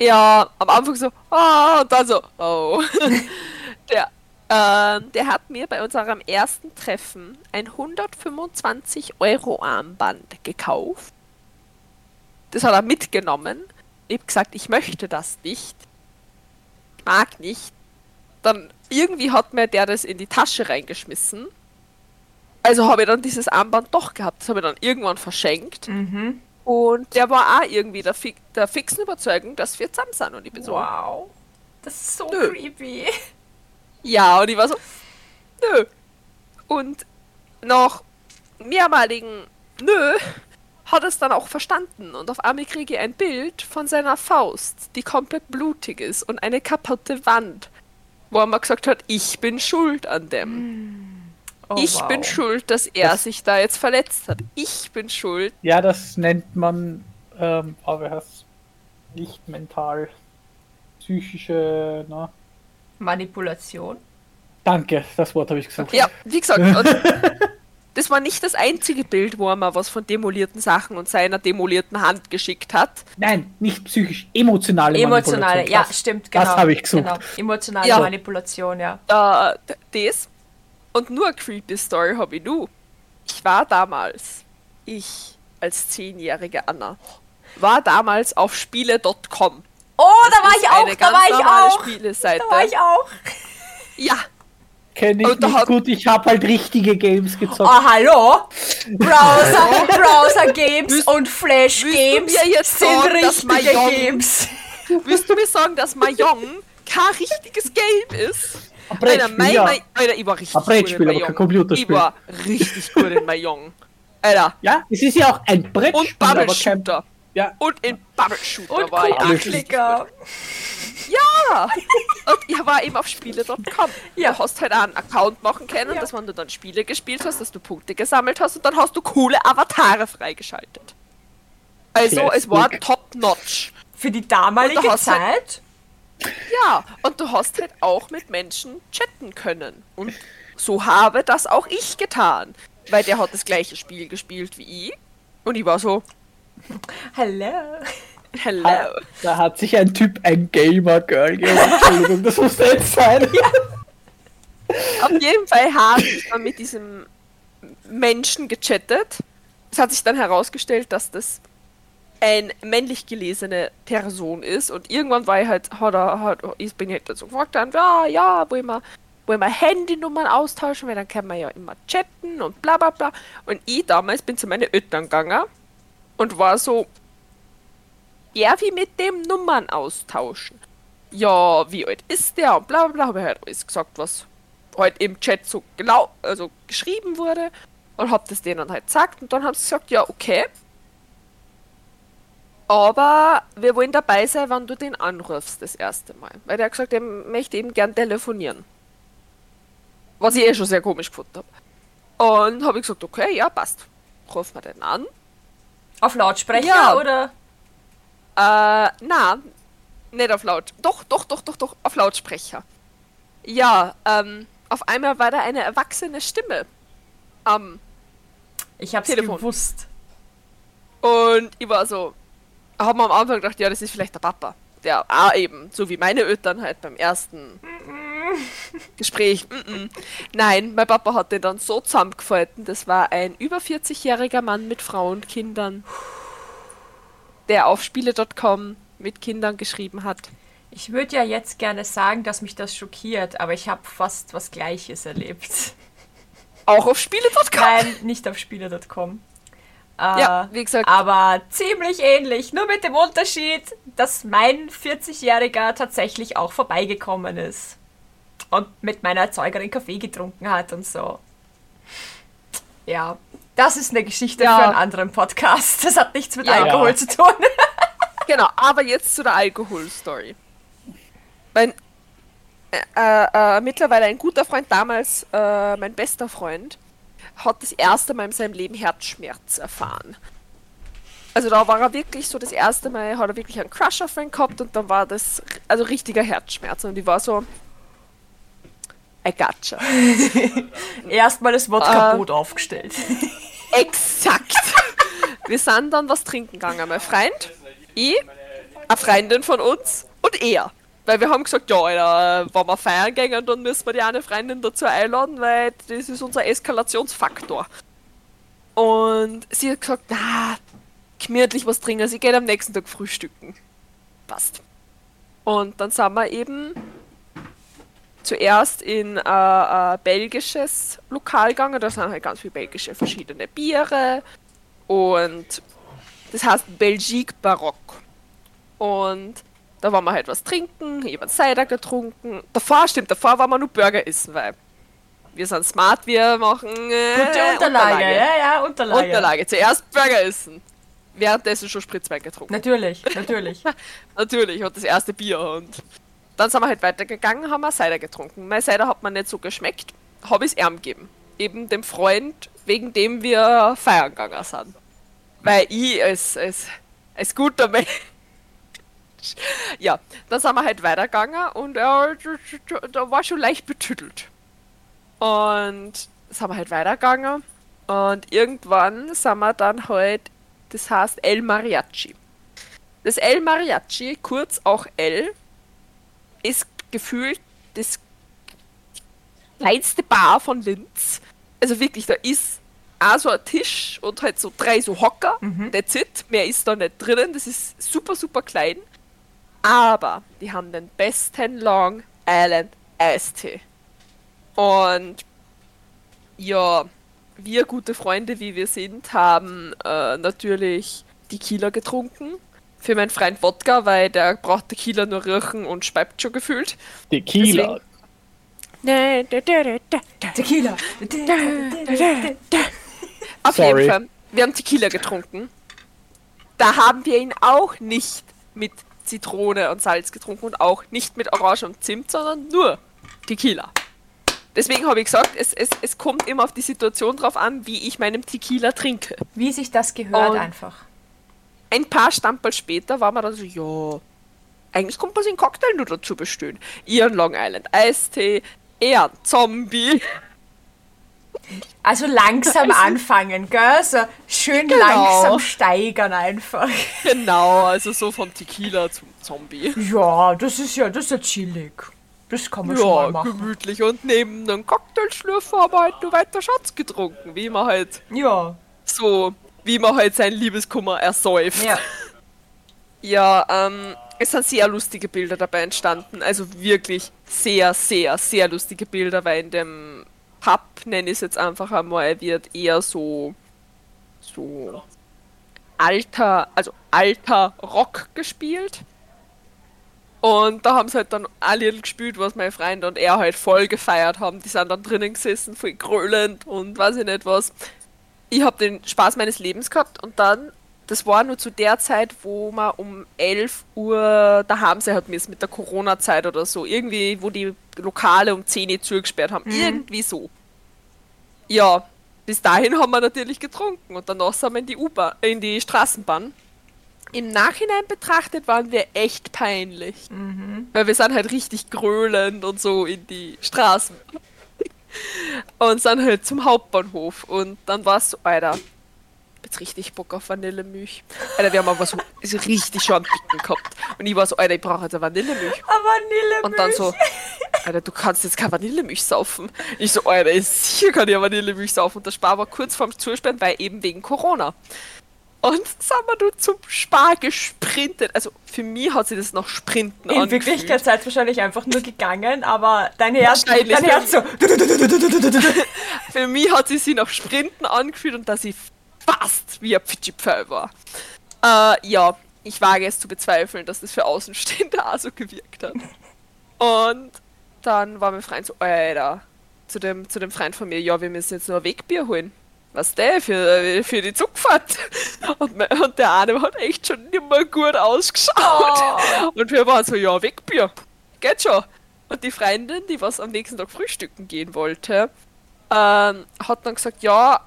[SPEAKER 3] ja, am Anfang so, ah, und dann so, oh. der, ähm, der hat mir bei unserem ersten Treffen ein 125 Euro Armband gekauft. Das hat er mitgenommen. Ich hab gesagt, ich möchte das nicht. Mag nicht. Dann irgendwie hat mir der das in die Tasche reingeschmissen. Also habe ich dann dieses Armband doch gehabt. Das habe ich dann irgendwann verschenkt.
[SPEAKER 1] Mhm.
[SPEAKER 3] Und der war auch irgendwie der, fi der fixen Überzeugung, dass wir zusammen sind. Und ich bin so,
[SPEAKER 1] Wow. Das ist so
[SPEAKER 3] Nö.
[SPEAKER 1] creepy.
[SPEAKER 3] Ja, und ich war so, nö. Und nach mehrmaligen Nö hat es dann auch verstanden. Und auf einmal kriege ich ein Bild von seiner Faust, die komplett blutig ist und eine kaputte Wand, wo er mal gesagt hat, ich bin schuld an dem.
[SPEAKER 1] Oh,
[SPEAKER 3] ich
[SPEAKER 1] wow.
[SPEAKER 3] bin schuld, dass er
[SPEAKER 2] Das-
[SPEAKER 3] sich da jetzt verletzt hat. Ich bin schuld.
[SPEAKER 2] Ja, das nennt man, ähm, aber heißt nicht mental, psychische, na.
[SPEAKER 1] Manipulation.
[SPEAKER 2] Danke, das Wort habe ich gesagt.
[SPEAKER 3] Ja, wie gesagt, das war nicht das einzige Bild, wo er mal was von demolierten Sachen und seiner demolierten Hand geschickt hat.
[SPEAKER 2] Nein, nicht psychisch, emotionale
[SPEAKER 1] Emotionale,
[SPEAKER 2] Manipulation.
[SPEAKER 1] ja,
[SPEAKER 2] Das-
[SPEAKER 1] stimmt, genau.
[SPEAKER 2] Das habe ich gesucht.
[SPEAKER 1] Genau. Emotionale
[SPEAKER 3] Ja.
[SPEAKER 1] Manipulation, ja.
[SPEAKER 3] Äh, d- das. Und nur eine creepy Story habe ich nur. Ich war damals, ich als zehnjährige Anna, war damals auf spiele.com.
[SPEAKER 1] Oh, da war ich auch, da war ich auch.
[SPEAKER 3] Spieleseite.
[SPEAKER 1] Da war ich auch.
[SPEAKER 3] Ja,
[SPEAKER 2] Kenne ich
[SPEAKER 3] Und
[SPEAKER 2] nicht
[SPEAKER 3] hat-
[SPEAKER 2] gut, ich habe halt richtige Games gezockt.
[SPEAKER 1] Oh, hallo? Browser, Browser Games
[SPEAKER 3] Willst-
[SPEAKER 1] und Flash Games
[SPEAKER 3] mir jetzt
[SPEAKER 1] sind
[SPEAKER 3] sagen,
[SPEAKER 1] richtige
[SPEAKER 3] Mahjong-
[SPEAKER 1] Games.
[SPEAKER 3] willst du mir sagen, dass Mahjong kein richtiges Game ist?
[SPEAKER 2] Ein
[SPEAKER 3] Alter,
[SPEAKER 2] Brettspiel,
[SPEAKER 3] mein,
[SPEAKER 2] ja.
[SPEAKER 3] mein, Alter, ich war richtig
[SPEAKER 2] Ein Brettspiel,
[SPEAKER 3] gut in
[SPEAKER 2] aber kein. Computerspiel.
[SPEAKER 3] Ich war richtig gut in Mahjong. Alter,
[SPEAKER 2] ja, es ist ja auch ein
[SPEAKER 3] und
[SPEAKER 2] Brettspiel,
[SPEAKER 3] Bubble
[SPEAKER 2] aber kein... Ja,
[SPEAKER 3] Und in Bubble Shooter
[SPEAKER 1] Und
[SPEAKER 3] war ich auch richtig
[SPEAKER 1] Cookie-Klicker.
[SPEAKER 3] Ja! Und ich war eben auf Spiele.com.
[SPEAKER 1] Ja.
[SPEAKER 3] Du hast halt auch einen Account machen können,
[SPEAKER 1] Ja.
[SPEAKER 3] dass wenn du dann Spiele gespielt hast, dass du Punkte gesammelt hast und dann hast du coole Avatare freigeschaltet. Also es war
[SPEAKER 2] Classic.
[SPEAKER 3] top-notch.
[SPEAKER 1] Für die damalige
[SPEAKER 3] du-
[SPEAKER 1] Zeit.
[SPEAKER 3] Ja, und du hast halt auch mit Menschen chatten können. Und so habe das auch ich getan. Weil der hat das gleiche Spiel gespielt wie ich. Und ich war so,
[SPEAKER 1] Hello.
[SPEAKER 3] hello.
[SPEAKER 2] Ah, da hat sich ein Typ ein Gamer-Girl gemacht. Entschuldigung, das muss jetzt sein.
[SPEAKER 3] Auf jeden Fall habe ich dann mit diesem Menschen gechattet. Es hat sich dann herausgestellt, dass das ein männlich gelesene Person ist und irgendwann war ich halt, hat er, hat, ich bin halt dazu gefragt, dann, ja, ja, wollen wir, wollen wir Handynummern austauschen, weil dann können wir ja immer chatten und bla bla bla. Und ich damals bin zu meinen Eltern gegangen und war so, ja, wie mit dem Nummern austauschen. Ja, wie alt ist der und bla bla bla, habe ich halt alles gesagt, was halt im Chat so genau, also geschrieben wurde und hab das denen halt gesagt und dann haben sie gesagt, ja, okay. Aber wir wollen dabei sein, wenn du den anrufst das erste Mal. Weil der hat gesagt, er möchte eben gern telefonieren. Was ich eh schon sehr komisch gefunden habe. Und habe ich gesagt, okay, ja, passt. Ruf mal den an.
[SPEAKER 1] Auf Lautsprecher
[SPEAKER 3] Ja.
[SPEAKER 1] oder?
[SPEAKER 3] Äh, na, nicht auf laut. Doch, doch, doch, doch, doch, auf Lautsprecher. Ja, ähm, auf einmal war da eine erwachsene Stimme am
[SPEAKER 1] Ich hab's
[SPEAKER 3] Telefon.
[SPEAKER 1] gewusst.
[SPEAKER 3] Und ich war so, hab mir am Anfang gedacht, ja, das ist vielleicht der Papa. Der auch eben, so wie meine Eltern halt beim ersten Gespräch. Nein, mein Papa hat den dann so zusammengefalten. Das war ein über 40-jähriger Mann mit Frau und Kindern, der auf Spiele.com mit Kindern geschrieben hat.
[SPEAKER 1] Ich würde ja jetzt gerne sagen, dass mich das schockiert, aber ich habe fast was Gleiches erlebt.
[SPEAKER 3] Auch auf Spiele.com.
[SPEAKER 1] Nein, nicht auf spiele.com. Äh,
[SPEAKER 3] Ja, wie gesagt.
[SPEAKER 1] Aber ziemlich ähnlich, nur mit dem Unterschied, dass mein 40-Jähriger tatsächlich auch vorbeigekommen ist. Und mit meiner Erzeugerin Kaffee getrunken hat und so. Ja, das ist eine Geschichte
[SPEAKER 3] Ja.
[SPEAKER 1] für einen anderen Podcast. Das hat nichts mit
[SPEAKER 3] Ja.
[SPEAKER 1] Alkohol zu tun.
[SPEAKER 3] Genau, aber jetzt zu der Alkohol-Story. Mein äh, äh, mittlerweile ein guter Freund, damals äh, mein bester Freund, hat das erste Mal in seinem Leben Herzschmerz erfahren. Also da war er wirklich so das erste Mal, hat er wirklich einen Crush auf ihn gehabt und dann war das also richtiger Herzschmerz und ich war so, I gotcha.
[SPEAKER 1] Erstmal das Wodka-Boot aufgestellt.
[SPEAKER 3] Exakt. Wir sind dann was trinken gegangen. Mein Freund, ich, eine Freundin von uns und er. Weil wir haben gesagt, ja, Alter, wenn wir feiern gehen, dann müssen wir die eine Freundin dazu einladen, weil das ist unser Eskalationsfaktor. Und sie hat gesagt, na, gemütlich was trinken, sie geht am nächsten Tag frühstücken. Passt. Und dann sind wir eben zuerst in ein äh, äh, belgisches Lokal gegangen, da sind halt ganz viele belgische verschiedene Biere und das heißt Belgique Barock. Und da waren wir halt was trinken, habe Cider getrunken. Davor, stimmt, davor waren wir nur Burger essen, weil wir sind smart, wir machen äh,
[SPEAKER 1] Gute Unterlage, ja, ja, Unterlage.
[SPEAKER 3] Unterlage. Zuerst Burger essen. Währenddessen schon Spritzwein getrunken.
[SPEAKER 1] Natürlich, natürlich.
[SPEAKER 3] Natürlich, und das erste Bier und dann sind wir halt weitergegangen, haben wir Cider getrunken. Mein Cider hat mir nicht so geschmeckt, habe ich es ihm gegeben. Eben dem Freund, wegen dem wir feiern gegangen sind. Weil ich als, als, als guter Mensch. Ja, dann sind wir halt weitergegangen und er da war schon leicht betüttelt. Und sind wir halt weitergegangen und irgendwann sind wir dann halt, das heißt El Mariachi. Das El Mariachi, kurz auch El, ist gefühlt das kleinste Bar von Linz. Also wirklich, da ist auch so ein Tisch und halt so drei so Hocker.
[SPEAKER 1] Mhm.
[SPEAKER 3] That's it. Mehr ist da nicht drinnen. Das ist super, super klein. Aber die haben den besten Long Island Eistee. Und ja, wir gute Freunde, wie wir sind, haben äh, natürlich Tequila getrunken. Für meinen Freund Wodka, weil der braucht Tequila nur riechen und speibt schon gefühlt.
[SPEAKER 2] Tequila.
[SPEAKER 1] Tequila.
[SPEAKER 3] Auf
[SPEAKER 2] Sorry.
[SPEAKER 3] jeden Fall, wir haben Tequila getrunken. Da haben wir ihn auch nicht mit Zitrone und Salz getrunken und auch nicht mit Orange und Zimt, sondern nur Tequila. Deswegen habe ich gesagt, es, es, es kommt immer auf die Situation drauf an, wie ich meinem Tequila trinke.
[SPEAKER 1] Wie sich das gehört
[SPEAKER 3] Und-
[SPEAKER 1] einfach.
[SPEAKER 3] Ein paar Stamperl später war man dann so, ja, eigentlich kommt man sich einen Cocktail nur dazu bestellen. Ihren Long Island Eistee, er ein Zombie.
[SPEAKER 1] Also langsam
[SPEAKER 3] Also-
[SPEAKER 1] anfangen, gell? So schön
[SPEAKER 3] Genau.
[SPEAKER 1] langsam steigern einfach.
[SPEAKER 3] Genau, also so vom Tequila zum Zombie.
[SPEAKER 1] Ja, das ist ja, das ist ja chillig. Das kann man schon
[SPEAKER 3] Ja,
[SPEAKER 1] mal machen.
[SPEAKER 3] gemütlich. Und neben einem Cocktailschlürfer haben wir halt nur weiter Schatz getrunken, wie man halt
[SPEAKER 1] Ja,
[SPEAKER 3] so, wie man halt sein Liebeskummer ersäuft.
[SPEAKER 1] ja.
[SPEAKER 3] Ja, ähm, es sind sehr lustige Bilder dabei entstanden. Also wirklich sehr, sehr, sehr lustige Bilder, weil in dem Pub, nenne ich es jetzt einfach einmal, wird eher so, so alter, also alter Rock gespielt. Und da haben sie halt dann alle gespielt, was mein Freund und er halt voll gefeiert haben. Die sind dann drinnen gesessen, voll grölend und weiß ich nicht was. Ich habe den Spaß meines Lebens gehabt und dann, das war nur zu der Zeit, wo man um 11 Uhr daheim sein hat müssen mit der Corona-Zeit oder so. Irgendwie, wo die Lokale um 10 Uhr zugesperrt haben. Irgendwie so. Ja, bis dahin haben wir natürlich getrunken und danach sind wir in die U-Bahn, in die Straßenbahn. Im Nachhinein betrachtet waren wir echt peinlich. Weil wir sind halt richtig grölend und so in die Straßen. Und sind halt zum Hauptbahnhof. Und dann war es so, Alter, jetzt richtig Bock auf Vanillemilch. Alter, wir haben aber so, so richtig schon am Dicken gehabt. Und ich war so, Alter, ich brauche jetzt eine Vanillemilch.
[SPEAKER 1] Aber Vanille.
[SPEAKER 3] Und dann so, Alter, du kannst jetzt keine Vanillemilch saufen. Ich so, Alter, ist sicher kann ich eine Vanillemilch saufen. Und der Spar war kurz vorm Zusperren, weil eben wegen Corona. Und nur zum Spar gesprintet. Also für mich hat sich das noch Sprinten
[SPEAKER 1] In
[SPEAKER 3] angefühlt.
[SPEAKER 1] Wirklichkeit seid ihr wahrscheinlich einfach nur gegangen, aber dein Herz, dein Herz so.
[SPEAKER 3] Für mich hat sie sich nach Sprinten angefühlt und dass sie fast wie ein Pfitschi-Pfeil war. Äh, ja, ich wage es zu bezweifeln, dass das für Außenstehende auch so gewirkt hat. Und dann war mein Freund so, Alter, zu dem, zu dem Freund von mir, ja, wir müssen jetzt nur ein Wegbier holen. Was der für, für die Zugfahrt. Und, und der eine hat echt schon mehr gut ausgeschaut. Und wir waren so, ja, Wegbier. Geht schon. Und die Freundin, die was am nächsten Tag frühstücken gehen wollte, ähm, hat dann gesagt, ja,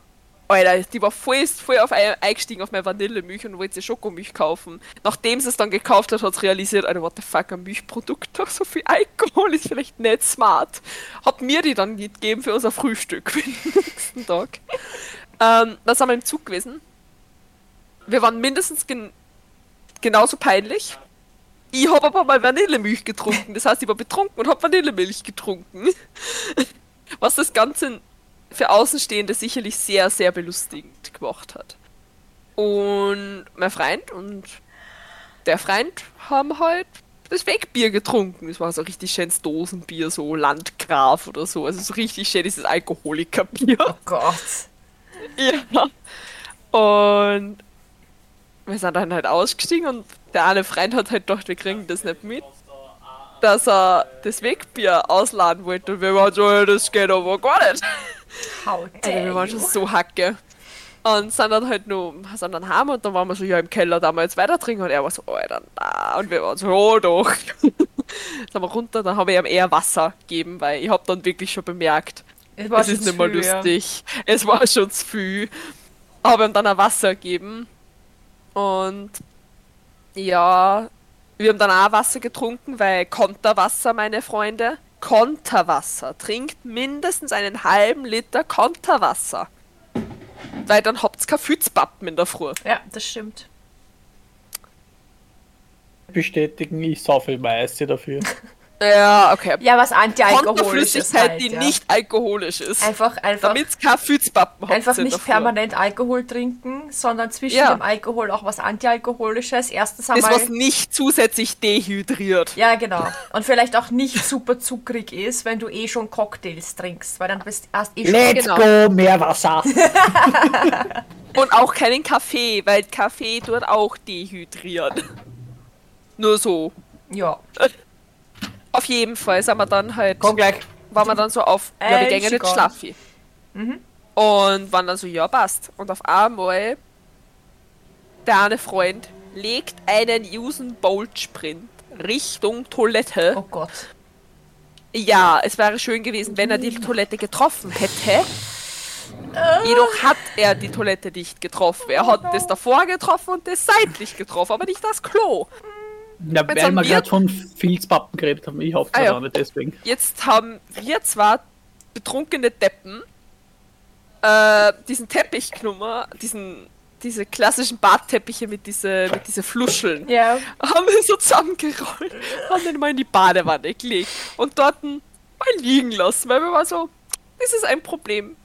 [SPEAKER 3] Alter, die war voll, voll auf ein, eingestiegen auf meine Vanillemilch und wollte Schokomilch kaufen. Nachdem sie es dann gekauft hat, hat sie realisiert, Alter, what the fuck, ein Milchprodukt, doch so viel Alkohol ist vielleicht nicht smart. Hat mir die dann gegeben für unser Frühstück für den nächsten Tag. ähm, dann sind wir im Zug gewesen. Wir waren mindestens gen genauso peinlich. Ich habe aber mal Vanillemilch getrunken. Das heißt, ich war betrunken und habe Vanillemilch getrunken. Was das Ganze für Außenstehende sicherlich sehr, sehr belustigend gemacht hat. Und mein Freund und der Freund haben halt das Wegbier getrunken. Das war so richtig schönes Dosenbier, so Landgraf oder so. Also so richtig schön dieses Alkoholikerbier.
[SPEAKER 1] Oh Gott.
[SPEAKER 3] Ja. Und wir sind dann halt ausgestiegen und der eine Freund hat halt gedacht, wir kriegen das nicht mit, dass er das Wegbier ausladen wollte. Und wir waren so, das geht aber gar nicht.
[SPEAKER 1] How
[SPEAKER 3] Also wir waren schon so hacke. Und sind dann halt nur, sind dann heim und dann waren wir so, ja, im Keller, da wir jetzt weiter trinken. Und er war so, Alter, na. Und wir waren so, oh doch. sind wir runter, dann habe ich ihm eher Wasser gegeben, weil ich habe dann wirklich schon bemerkt,
[SPEAKER 1] Es war
[SPEAKER 3] es ist nicht mehr
[SPEAKER 1] viel, ja.
[SPEAKER 3] lustig. Es war schon zu viel. Habe ihm dann ein Wasser gegeben. Und ja, wir haben dann auch Wasser getrunken, weil Konterwasser, meine Freunde, Konterwasser. Trinkt mindestens einen halben Liter Konterwasser. Weil dann habt ihr kein Fützpappen in der Früh.
[SPEAKER 1] Ja, das stimmt.
[SPEAKER 2] Bestätigen, ich saufel Meiße dafür.
[SPEAKER 3] Ja, okay.
[SPEAKER 1] Ja, was antialkoholisches
[SPEAKER 3] Konterflüssigkeit,
[SPEAKER 1] halt,
[SPEAKER 3] die
[SPEAKER 1] ja.
[SPEAKER 3] nicht alkoholisch ist.
[SPEAKER 1] Einfach, einfach,
[SPEAKER 3] Damit ihr kein Fützpappen
[SPEAKER 1] einfach nicht
[SPEAKER 3] Früh.
[SPEAKER 1] permanent Alkohol trinken, sondern zwischen
[SPEAKER 3] Ja.
[SPEAKER 1] dem Alkohol auch was antialkoholisches. Erstens
[SPEAKER 3] Das,
[SPEAKER 1] einmal...
[SPEAKER 3] was nicht zusätzlich dehydriert.
[SPEAKER 1] Ja, genau. Und vielleicht auch nicht super zuckrig ist, wenn du eh schon Cocktails trinkst, weil dann bist erst eh schon...
[SPEAKER 2] Let's
[SPEAKER 3] Genau.
[SPEAKER 2] go, mehr Wasser.
[SPEAKER 3] Und auch keinen Kaffee, weil Kaffee tut auch dehydrieren. Nur so.
[SPEAKER 1] Ja.
[SPEAKER 3] Auf jeden Fall sind wir dann halt,
[SPEAKER 2] Komm gleich.
[SPEAKER 3] waren wir dann so auf, ja, wir
[SPEAKER 1] Äh,
[SPEAKER 3] gehen jetzt
[SPEAKER 1] Chigon.
[SPEAKER 3] schlafen. Und waren dann so, ja, passt. Und auf einmal, der eine Freund legt einen Usen Bolt Sprint Richtung Toilette.
[SPEAKER 1] Oh Gott.
[SPEAKER 3] Ja, es wäre schön gewesen, wenn er die Toilette getroffen hätte. Jedoch hat er die Toilette nicht getroffen. Er hat das davor getroffen und das seitlich getroffen, aber nicht das Klo.
[SPEAKER 2] Ja,
[SPEAKER 3] Wenn's
[SPEAKER 2] weil wir gerade von Filzpappen geredet haben. Ich hoffe
[SPEAKER 3] Ah, ja.
[SPEAKER 2] auch nicht deswegen.
[SPEAKER 3] Jetzt haben wir zwar betrunkene Deppen äh, diesen Teppich genommen, diesen, diese klassischen Badteppiche mit diese, mit diese Fluscheln,
[SPEAKER 1] Ja.
[SPEAKER 3] haben wir so zusammengerollt, haben den mal in die Badewanne gelegt und dort mal liegen lassen, weil wir waren so, das ist ein Problem.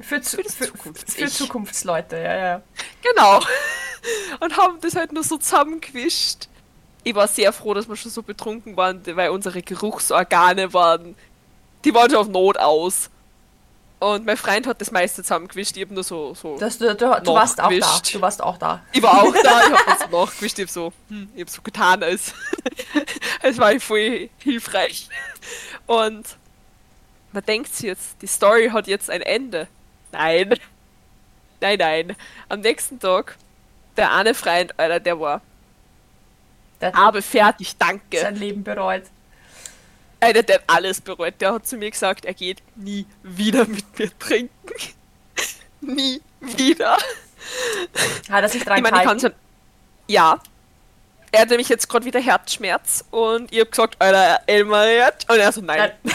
[SPEAKER 1] Für, zu,
[SPEAKER 3] Für
[SPEAKER 1] für,
[SPEAKER 3] Zukunfts-
[SPEAKER 1] für. Zukunftsleute, ja, ja.
[SPEAKER 3] Genau. Und haben das halt nur so zusammengewischt. Ich war sehr froh, dass wir schon so betrunken waren, weil unsere Geruchsorgane waren, die waren schon auf Not aus. Und mein Freund hat das meiste zusammengewischt, ich hab nur so, so.
[SPEAKER 1] Das, du, du, du warst auch da. Du warst auch da.
[SPEAKER 3] Ich war auch da, ich hab das nachgewischt, ich hab so, hm, ich hab so getan, als, als war ich voll hilfreich. Und man denkt sich jetzt, die Story hat jetzt ein Ende. Nein. Nein, nein. Am nächsten Tag, der eine Freund, Alter, der war,
[SPEAKER 1] Der hat
[SPEAKER 3] habe fertig, danke.
[SPEAKER 1] sein Leben bereut.
[SPEAKER 3] Alter, der hat alles bereut. Der hat zu mir gesagt, er geht nie wieder mit mir trinken. nie wieder.
[SPEAKER 1] Hat er sich dran
[SPEAKER 3] Ich meine,
[SPEAKER 1] gehalten?
[SPEAKER 3] schon. Ja. Er hat nämlich jetzt gerade wieder Herzschmerz und ich hab gesagt, Alter, Elmar jetzt. Und er so, nein.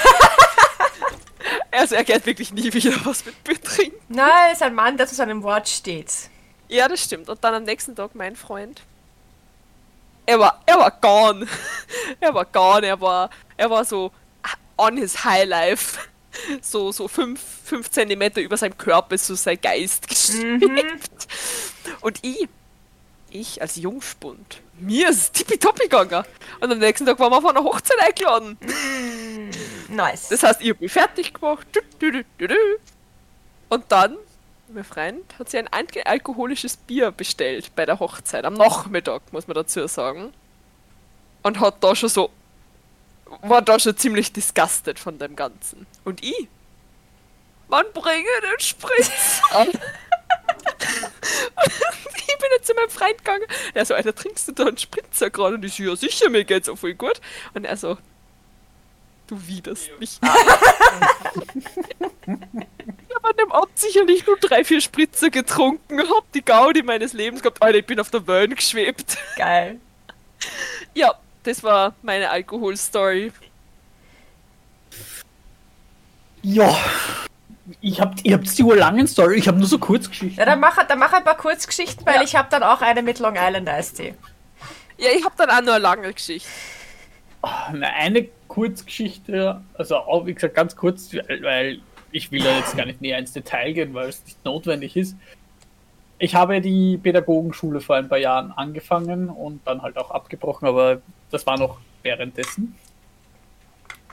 [SPEAKER 3] Also er geht wirklich nie wieder was mit mir trinken.
[SPEAKER 1] Nein, er ist ein Mann, der zu seinem Wort steht.
[SPEAKER 3] Ja, das stimmt. Und dann am nächsten Tag mein Freund. Er war, er war gone. er war gone. Er war, er war so on his high life. So, so fünf, fünf Zentimeter über seinem Körper ist so sein Geist geschwebt. Und ich, ich als Jungspund, mir ist es tippitoppi gegangen. Und am nächsten Tag waren wir auf einer Hochzeit eingeladen.
[SPEAKER 1] Nice.
[SPEAKER 3] Das heißt, ich hab mich fertig gemacht. Und dann, mein Freund hat sich ein anti- alkoholisches Bier bestellt bei der Hochzeit. Am Nachmittag, muss man dazu sagen. Und hat da schon so. War da schon ziemlich disgusted von dem Ganzen. Und ich? Man bringe den Spritz. ich bin jetzt zu meinem Freund gegangen. Er so, Alter, trinkst du da einen Spritzer gerade? Und ich so, ja sicher, mir geht's auch voll gut. Und er so, du widerst mich an. ich habe an dem Ort sicherlich nur drei, vier Spritzer getrunken, hab die Gaudi meines Lebens gehabt. Alter, ich bin auf der Wellen geschwebt.
[SPEAKER 1] Geil.
[SPEAKER 3] Ja, das war meine Alkoholstory.
[SPEAKER 2] Ja. Ich hab, ihr habt die langen Story, ich habe nur so Kurzgeschichten.
[SPEAKER 1] Ja, dann mach, dann mach ein paar Kurzgeschichten, weil ich habe dann auch eine mit Long Island Tea.
[SPEAKER 3] Ja, ich hab dann auch nur eine lange Geschichte.
[SPEAKER 2] Na, eine Kurzgeschichte, also auch wie gesagt ganz kurz, weil, weil ich will da jetzt gar nicht näher ins Detail gehen, weil es nicht notwendig ist. Ich habe die Pädagogenschule vor ein paar Jahren angefangen und dann halt auch abgebrochen, aber das war noch währenddessen.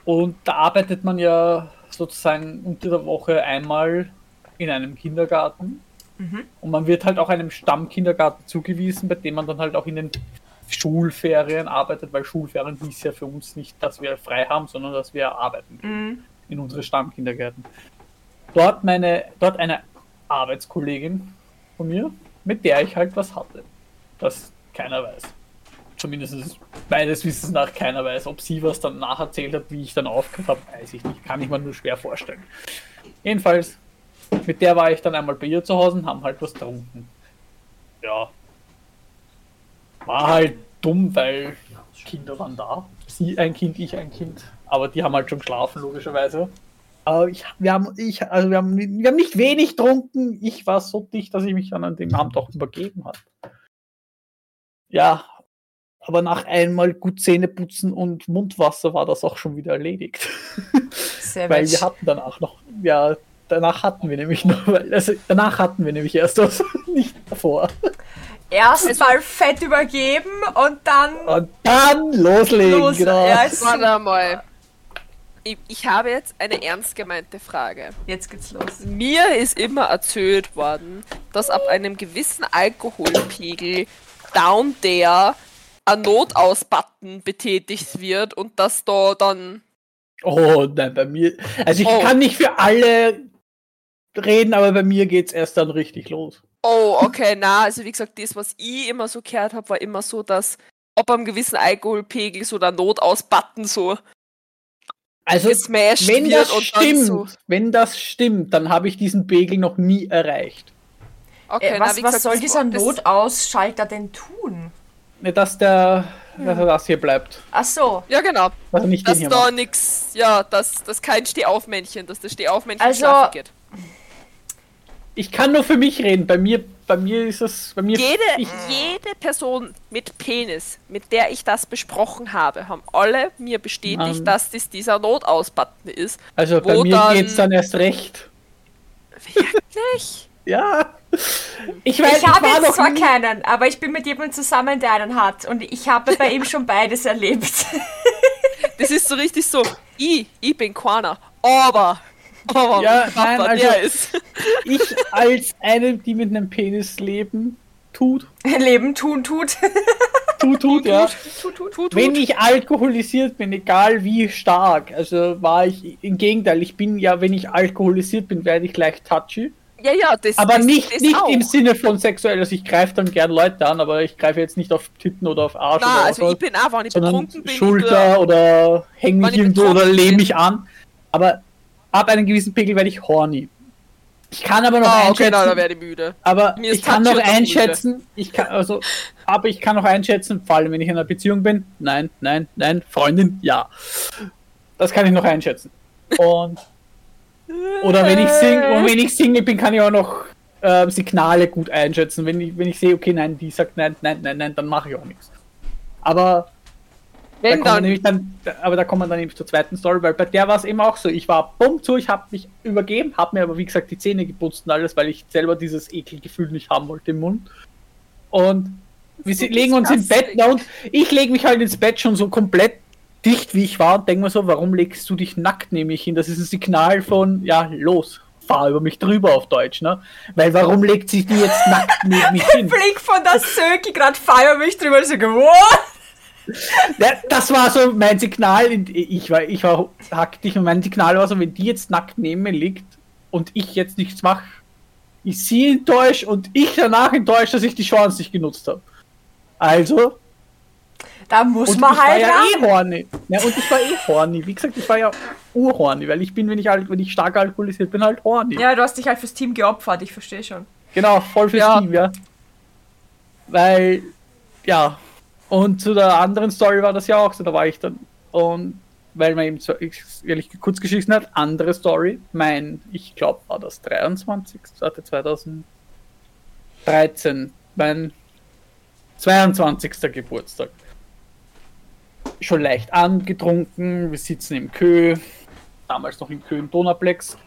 [SPEAKER 2] Und da arbeitet man ja sozusagen unter der Woche einmal in einem Kindergarten. Und man wird halt auch einem Stammkindergarten zugewiesen, bei dem man dann halt auch in den Schulferien arbeitet, weil Schulferien hieß ja für uns nicht, dass wir frei haben, sondern dass wir arbeiten gehen in unsere Stammkindergärten. Dort meine, dort eine Arbeitskollegin von mir, mit der ich halt was hatte. Das keiner weiß. Zumindest meines Wissens nach keiner weiß. Ob sie was dann nacherzählt hat, wie ich dann aufgehört habe, weiß ich nicht. Kann ich mir nur schwer vorstellen. Jedenfalls, mit der war ich dann einmal bei ihr zu Hause und haben halt was getrunken. Ja. War halt dumm, weil Kinder waren da. Sie ein Kind, ich ein Kind. Aber die haben halt schon geschlafen, logischerweise. Aber ich, wir haben, ich, also wir haben, wir haben nicht wenig getrunken. Ich war so dicht, dass ich mich dann an dem Abend auch übergeben habe. Ja, aber nach einmal gut Zähne putzen und Mundwasser war das auch schon wieder erledigt.
[SPEAKER 1] Sehr
[SPEAKER 2] Weil wir hatten danach noch, ja, danach hatten wir nämlich noch, weil, also danach hatten wir nämlich erst was, nicht davor.
[SPEAKER 1] Erstmal fett übergeben und dann
[SPEAKER 2] Und dann loslegen,
[SPEAKER 1] los.
[SPEAKER 2] genau.
[SPEAKER 1] Ja, ist
[SPEAKER 3] Warte mal. Ich, ich habe jetzt eine ernst gemeinte Frage.
[SPEAKER 1] Jetzt geht's los.
[SPEAKER 3] Mir ist immer erzählt worden, dass ab einem gewissen Alkoholpegel down there ein Notaus-Button betätigt wird und dass da dann.
[SPEAKER 2] Oh, nein, bei mir, also ich
[SPEAKER 3] Oh.
[SPEAKER 2] kann nicht für alle reden, aber bei mir geht's erst dann richtig los.
[SPEAKER 3] Oh, okay, na, also wie gesagt, das, was ich immer so gehört habe, war immer so, dass ob am gewissen Alkoholpegel so der Notaus-Button so
[SPEAKER 2] Also,
[SPEAKER 3] gesmashed
[SPEAKER 2] wenn
[SPEAKER 3] wird
[SPEAKER 2] das
[SPEAKER 3] und
[SPEAKER 2] stimmt,
[SPEAKER 3] dann so.
[SPEAKER 2] wenn das stimmt, dann habe ich diesen Pegel noch nie erreicht.
[SPEAKER 3] Okay,
[SPEAKER 1] Äh,
[SPEAKER 3] na,
[SPEAKER 1] was
[SPEAKER 3] wie
[SPEAKER 1] was
[SPEAKER 3] gesagt,
[SPEAKER 1] soll
[SPEAKER 3] das-
[SPEAKER 1] dieser
[SPEAKER 3] das-
[SPEAKER 1] Notausschalter denn tun?
[SPEAKER 2] Ne, Dass der, dass er das hier bleibt.
[SPEAKER 1] Ach so.
[SPEAKER 3] Ja, genau.
[SPEAKER 2] Dass er nicht den
[SPEAKER 3] Dass
[SPEAKER 2] hier
[SPEAKER 3] da nix, ja, dass, dass kein Stehaufmännchen, dass das Stehaufmännchen
[SPEAKER 1] Also-
[SPEAKER 3] schlafen geht.
[SPEAKER 2] Ich kann nur für mich reden. Bei mir, bei mir ist es, bei mir.
[SPEAKER 3] Jede,
[SPEAKER 2] ich,
[SPEAKER 3] jede Person mit Penis, mit der ich das besprochen habe, haben alle mir bestätigt,
[SPEAKER 2] Ähm.
[SPEAKER 3] dass das dieser Notausbutton ist.
[SPEAKER 2] also bei mir
[SPEAKER 3] dann-
[SPEAKER 2] geht's dann erst recht.
[SPEAKER 3] Wirklich?
[SPEAKER 2] Ja. Ich weiß,
[SPEAKER 1] Ich habe jetzt zwar
[SPEAKER 2] nie-
[SPEAKER 1] keinen, aber ich bin mit jemandem zusammen, der einen hat. Und ich habe bei ihm schon beides erlebt.
[SPEAKER 3] Das ist so richtig so, ich, ich bin Quana, aber, aber
[SPEAKER 2] Ja, nein, also-
[SPEAKER 3] ist.
[SPEAKER 2] Ich als eine, die mit einem Penis leben, tut,
[SPEAKER 1] Leben tun tut.
[SPEAKER 2] tut, tut, ja.
[SPEAKER 1] tut, tut.
[SPEAKER 3] Tut,
[SPEAKER 2] Wenn
[SPEAKER 3] tut.
[SPEAKER 2] ich alkoholisiert bin, egal wie stark, also war ich im Gegenteil, ich bin ja, wenn ich alkoholisiert bin, werde ich gleich touchy.
[SPEAKER 3] Ja, ja, das
[SPEAKER 2] Aber
[SPEAKER 3] das,
[SPEAKER 2] nicht,
[SPEAKER 3] das
[SPEAKER 2] nicht
[SPEAKER 3] auch.
[SPEAKER 2] im Sinne von sexuell, also ich greife dann gern Leute an, aber ich greife jetzt nicht auf Titten oder auf Arsch
[SPEAKER 3] Na,
[SPEAKER 2] oder
[SPEAKER 3] also
[SPEAKER 2] was,
[SPEAKER 3] ich bin auch, wenn ich betrunken bin,
[SPEAKER 2] Schulter oder häng mich
[SPEAKER 3] Wenn ich
[SPEAKER 2] irgendwo oder lehne mich an. Aber ab einem gewissen Pegel werde ich horny. Ich kann aber noch
[SPEAKER 3] Ah, okay,
[SPEAKER 2] einschätzen,
[SPEAKER 3] na, da werde ich müde.
[SPEAKER 2] aber ich kann noch
[SPEAKER 3] und müde.
[SPEAKER 2] einschätzen, ich kann, also, aber ich kann noch einschätzen, vor allem wenn ich in einer Beziehung bin, nein, nein, nein, Freundin, ja. Das kann ich noch einschätzen. Und, oder wenn ich sing, und wenn ich Single bin, kann ich auch noch ähm, Signale gut einschätzen. Wenn ich, wenn ich sehe, okay, nein, die sagt nein, nein, nein, nein, dann mache ich auch nichts. Aber
[SPEAKER 3] Wenn
[SPEAKER 2] man
[SPEAKER 3] dann,
[SPEAKER 2] dann, aber da kommt man dann eben zur zweiten Story, weil bei der war es eben auch so. Ich war bumm zu, ich habe mich übergeben, habe mir aber wie gesagt die Zähne geputzt und alles, weil ich selber dieses Ekelgefühl nicht haben wollte im Mund. Und wir
[SPEAKER 3] so
[SPEAKER 2] si- legen uns im Bett na, und ich lege mich halt ins Bett schon so komplett dicht, wie ich war und denke mir so, warum legst du dich nackt neben mich hin? Das ist ein Signal von, ja, los, fahr über mich drüber auf Deutsch, ne? Weil warum legt sich die jetzt nackt neben mich hin?
[SPEAKER 1] Blick von der Söki gerade feier mich drüber so, what?
[SPEAKER 2] Das war so mein Signal. Ich war, ich war hacktig und mein Signal war so, wenn die jetzt nackt neben mir liegt und ich jetzt nichts mache, ist sie enttäuscht und ich danach enttäuscht, dass ich die Chance nicht genutzt habe. Also,
[SPEAKER 1] Da muss
[SPEAKER 2] und
[SPEAKER 1] man
[SPEAKER 2] ich war
[SPEAKER 1] halt
[SPEAKER 2] ja
[SPEAKER 1] ran.
[SPEAKER 2] eh horny. Ja, und ich war eh horny. Wie gesagt, ich war ja urhorny, weil ich bin, wenn ich, wenn ich stark alkoholisiert bin, halt horny.
[SPEAKER 1] Ja, du hast dich halt fürs Team geopfert, ich verstehe schon.
[SPEAKER 2] Genau, voll fürs
[SPEAKER 3] Ja.
[SPEAKER 2] Team, ja. Weil, ja. Und zu der anderen Story war das ja auch so, da war ich dann. Und weil man eben so, ich, ehrlich kurz geschissen hat, andere Story, mein, ich glaube, war das 23. Warte, 2013, mein 22. Geburtstag. Schon leicht angetrunken, wir sitzen im Kö, damals noch im Kö im Donaplex.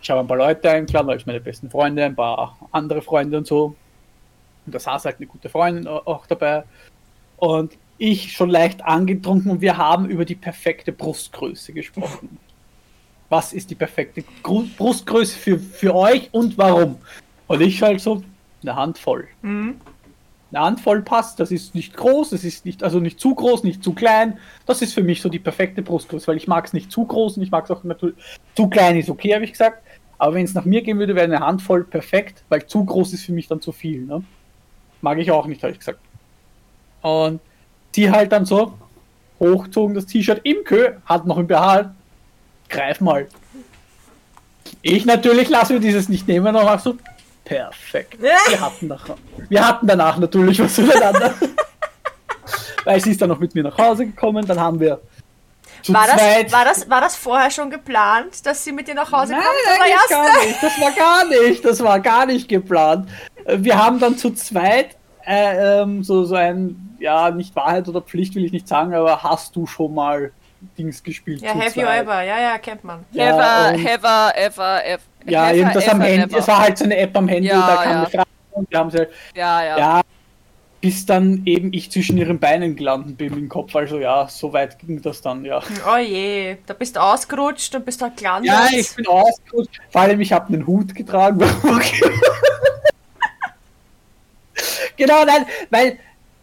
[SPEAKER 2] Ich habe ein paar Leute eingeladen, weil ich meine besten Freunde, ein paar andere Freunde und so. Und da saß halt eine gute Freundin au- auch dabei. Und ich schon leicht angetrunken und wir haben über die perfekte Brustgröße gesprochen. Was ist die perfekte Gru Brustgröße für, für euch und warum? Und ich halt so, eine Handvoll.
[SPEAKER 1] Mhm.
[SPEAKER 2] Eine Handvoll passt, das ist nicht groß, es ist nicht, also nicht zu groß, nicht zu klein. Das ist für mich so die perfekte Brustgröße, weil ich mag es nicht zu groß und ich mag es auch natürlich zu klein ist okay, habe ich gesagt. Aber wenn es nach mir gehen würde, wäre eine Handvoll perfekt, weil zu groß ist für mich dann zu viel. Ne? Mag ich auch nicht, habe ich gesagt. Und die halt dann so hochzogen das T-Shirt im Kö, hat noch im BH, greif mal. Ich natürlich lasse mir dieses nicht nehmen und mach so, perfekt. Wir hatten, nach, wir hatten danach natürlich was zueinander. Weil sie ist dann noch mit mir nach Hause gekommen, dann haben wir
[SPEAKER 1] War das, war, das, war das vorher schon geplant, dass sie mit dir nach Hause
[SPEAKER 2] Nein,
[SPEAKER 1] kommt? Erst?
[SPEAKER 2] gar nicht. Das war gar nicht. Das war gar nicht geplant. Wir haben dann zu zweit äh, ähm, so, so ein, ja, nicht Wahrheit oder Pflicht will ich nicht sagen, aber hast du schon mal Dings gespielt?
[SPEAKER 1] Ja,
[SPEAKER 2] zu
[SPEAKER 1] have you
[SPEAKER 2] zweit?
[SPEAKER 1] ever? Ja, ja, kennt man.
[SPEAKER 2] Ja,
[SPEAKER 3] ever,
[SPEAKER 2] und-
[SPEAKER 3] ever, ever, ever.
[SPEAKER 2] Ja,
[SPEAKER 3] ever,
[SPEAKER 2] irgendwas am
[SPEAKER 3] ever,
[SPEAKER 2] Handy.
[SPEAKER 3] never.
[SPEAKER 2] Es war halt so eine App am Handy,
[SPEAKER 3] Ja,
[SPEAKER 2] da kam
[SPEAKER 3] ja.
[SPEAKER 2] eine Frage und wir haben sie halt,
[SPEAKER 3] Ja, ja.
[SPEAKER 2] ja, bis dann eben ich zwischen ihren Beinen gelandet bin im Kopf. Also ja, so weit ging das dann, ja.
[SPEAKER 1] Oh je, da bist du ausgerutscht und bist halt gelandet.
[SPEAKER 2] Ja, ich bin ausgerutscht. Vor allem, ich habe einen Hut getragen. genau, nein, weil,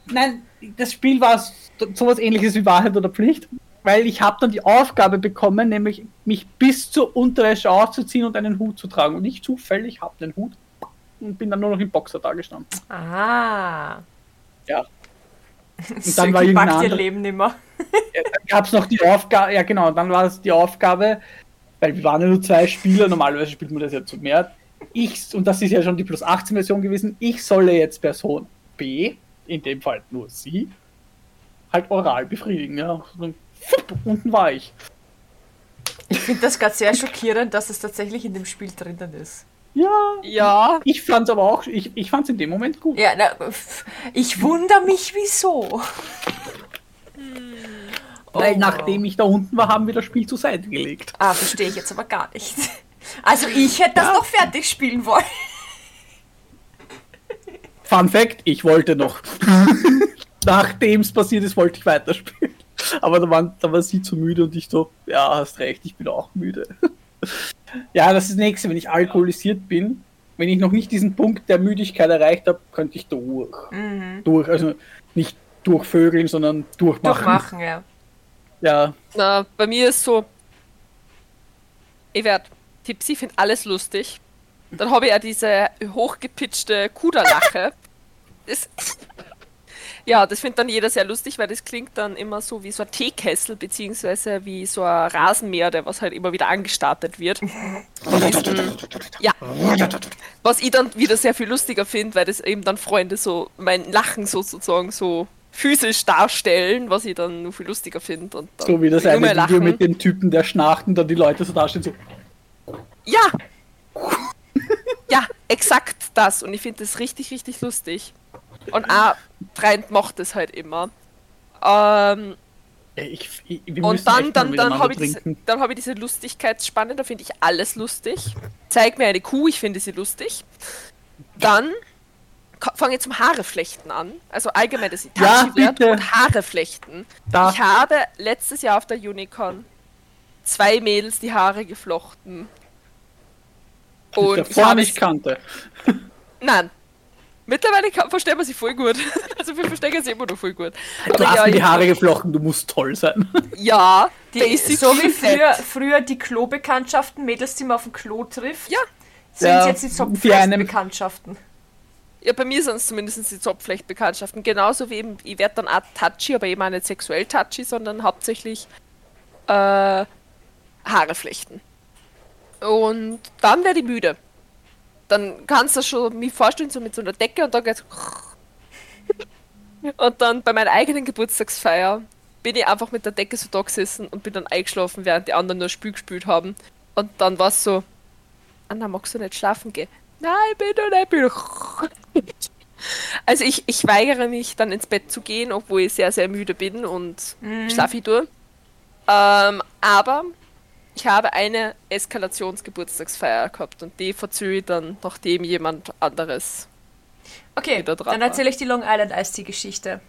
[SPEAKER 2] nein, das Spiel war so- sowas ähnliches wie Wahrheit oder Pflicht. Weil ich habe dann die Aufgabe bekommen, nämlich mich bis zur Unterwäsche auszuziehen und einen Hut zu tragen. Und ich zufällig habe einen Hut und bin dann nur noch im Boxer da gestanden.
[SPEAKER 1] Ah.
[SPEAKER 2] Ja.
[SPEAKER 1] Und
[SPEAKER 2] dann war
[SPEAKER 1] packt ihr Leben nimmer.
[SPEAKER 2] Dann gab es noch die Aufgabe, ja genau, dann war es die Aufgabe, weil wir waren ja nur zwei Spieler, normalerweise spielt man das ja zu mehr. Ich, und das ist ja schon die Plus 18 Version gewesen, ich solle jetzt Person B, in dem Fall nur sie, halt oral befriedigen, ja. Und unten war ich.
[SPEAKER 1] Ich finde das gerade sehr schockierend, dass es tatsächlich in dem Spiel drinnen ist.
[SPEAKER 2] Ja,
[SPEAKER 3] Ja.
[SPEAKER 2] ich fand's aber auch, ich, ich fand's in dem Moment gut.
[SPEAKER 1] Ja, na, ich wundere mich, wieso.
[SPEAKER 2] Weil
[SPEAKER 1] Oh.
[SPEAKER 2] nachdem ich da unten war, haben wir das Spiel zur Seite gelegt.
[SPEAKER 1] Ah, verstehe ich jetzt aber gar nicht. Also ich hätte das noch fertig spielen wollen.
[SPEAKER 2] Fun Fact, ich wollte noch. Nachdem es passiert ist, wollte ich weiterspielen. Aber da, waren, da war sie zu müde und ich so, ja, hast recht, ich bin auch müde. ja, das ist das nächste, wenn ich alkoholisiert bin, wenn ich noch nicht diesen Punkt der Müdigkeit erreicht habe, könnte ich durch. Durch, also nicht durchvögeln, sondern durchmachen.
[SPEAKER 1] Durchmachen, ja.
[SPEAKER 2] Ja,
[SPEAKER 3] Na, bei mir ist so, ich werd tipsy, finde alles lustig. Dann habe ich ja diese hochgepitchte Kuderlache. Das, ja, das findet dann jeder sehr lustig, weil das klingt dann immer so wie so ein Teekessel, beziehungsweise wie so ein Rasenmäher, der was halt immer wieder angestartet wird. Ja. Was ich dann wieder sehr viel lustiger finde, weil das eben dann Freunde so mein Lachen so sozusagen so physisch darstellen, was ich dann nur viel lustiger finde.
[SPEAKER 2] so wie das eine Video
[SPEAKER 3] lachen.
[SPEAKER 2] mit dem Typen, der schnarcht und dann die Leute so dastehen, so,
[SPEAKER 3] Ja! ja, exakt das. Und ich finde das richtig, richtig lustig. Und auch Trend macht es halt immer. Ähm,
[SPEAKER 2] ich, ich,
[SPEAKER 3] und dann, dann, dann habe ich, diese- dann hab ich diese Lustigkeitsspanne, da finde ich alles lustig. Zeig mir eine Kuh, ich finde sie lustig. Dann fange ich zum Haareflechten an. Also allgemein, dass ich
[SPEAKER 2] Ja,
[SPEAKER 3] und Haareflechten.
[SPEAKER 2] Da.
[SPEAKER 3] Ich habe letztes Jahr auf der Unicorn zwei Mädels die Haare geflochten.
[SPEAKER 2] Und
[SPEAKER 3] ich
[SPEAKER 2] davor
[SPEAKER 3] habe
[SPEAKER 2] nicht kannte.
[SPEAKER 3] Nein. Mittlerweile kann, verstehen wir sie voll gut. Also wir verstehen sie immer noch voll gut.
[SPEAKER 2] Du
[SPEAKER 3] Aber
[SPEAKER 2] hast
[SPEAKER 3] ja,
[SPEAKER 2] mir die Haare geflochten, du musst toll sein.
[SPEAKER 3] Ja,
[SPEAKER 1] Die,
[SPEAKER 3] da ist sie
[SPEAKER 1] so wie früher, früher die Klo-Bekanntschaften, Mädels, die man auf dem Klo trifft.
[SPEAKER 3] Ja.
[SPEAKER 1] Sind
[SPEAKER 2] Ja,
[SPEAKER 1] jetzt die Zopfbekanntschaften?
[SPEAKER 3] Ja, bei mir sind es zumindest die Zopflechtbekanntschaften. Genauso wie eben, ich werde dann auch touchy, aber eben auch nicht sexuell touchy, sondern hauptsächlich äh, Haare flechten. Und dann werde ich müde. Dann kannst du schon mich vorstellen, so mit so einer Decke und dann geht's. Und dann bei meiner eigenen Geburtstagsfeier bin ich einfach mit der Decke so da gesessen und bin dann eingeschlafen, während die anderen nur Spül gespült haben. Und dann war es so, Anna, magst du nicht schlafen gehen? Nein, ich bin doch nicht müde. Also ich, ich weigere mich dann ins Bett zu gehen, obwohl ich sehr, sehr müde bin und schlafe ich durch. Ähm, aber ich habe eine Eskalationsgeburtstagsfeier gehabt und die verzöge ich dann, nachdem jemand anderes.
[SPEAKER 1] Okay,
[SPEAKER 3] Wieder dran
[SPEAKER 1] dann erzähle ich die Long Island Ice Tea Geschichte.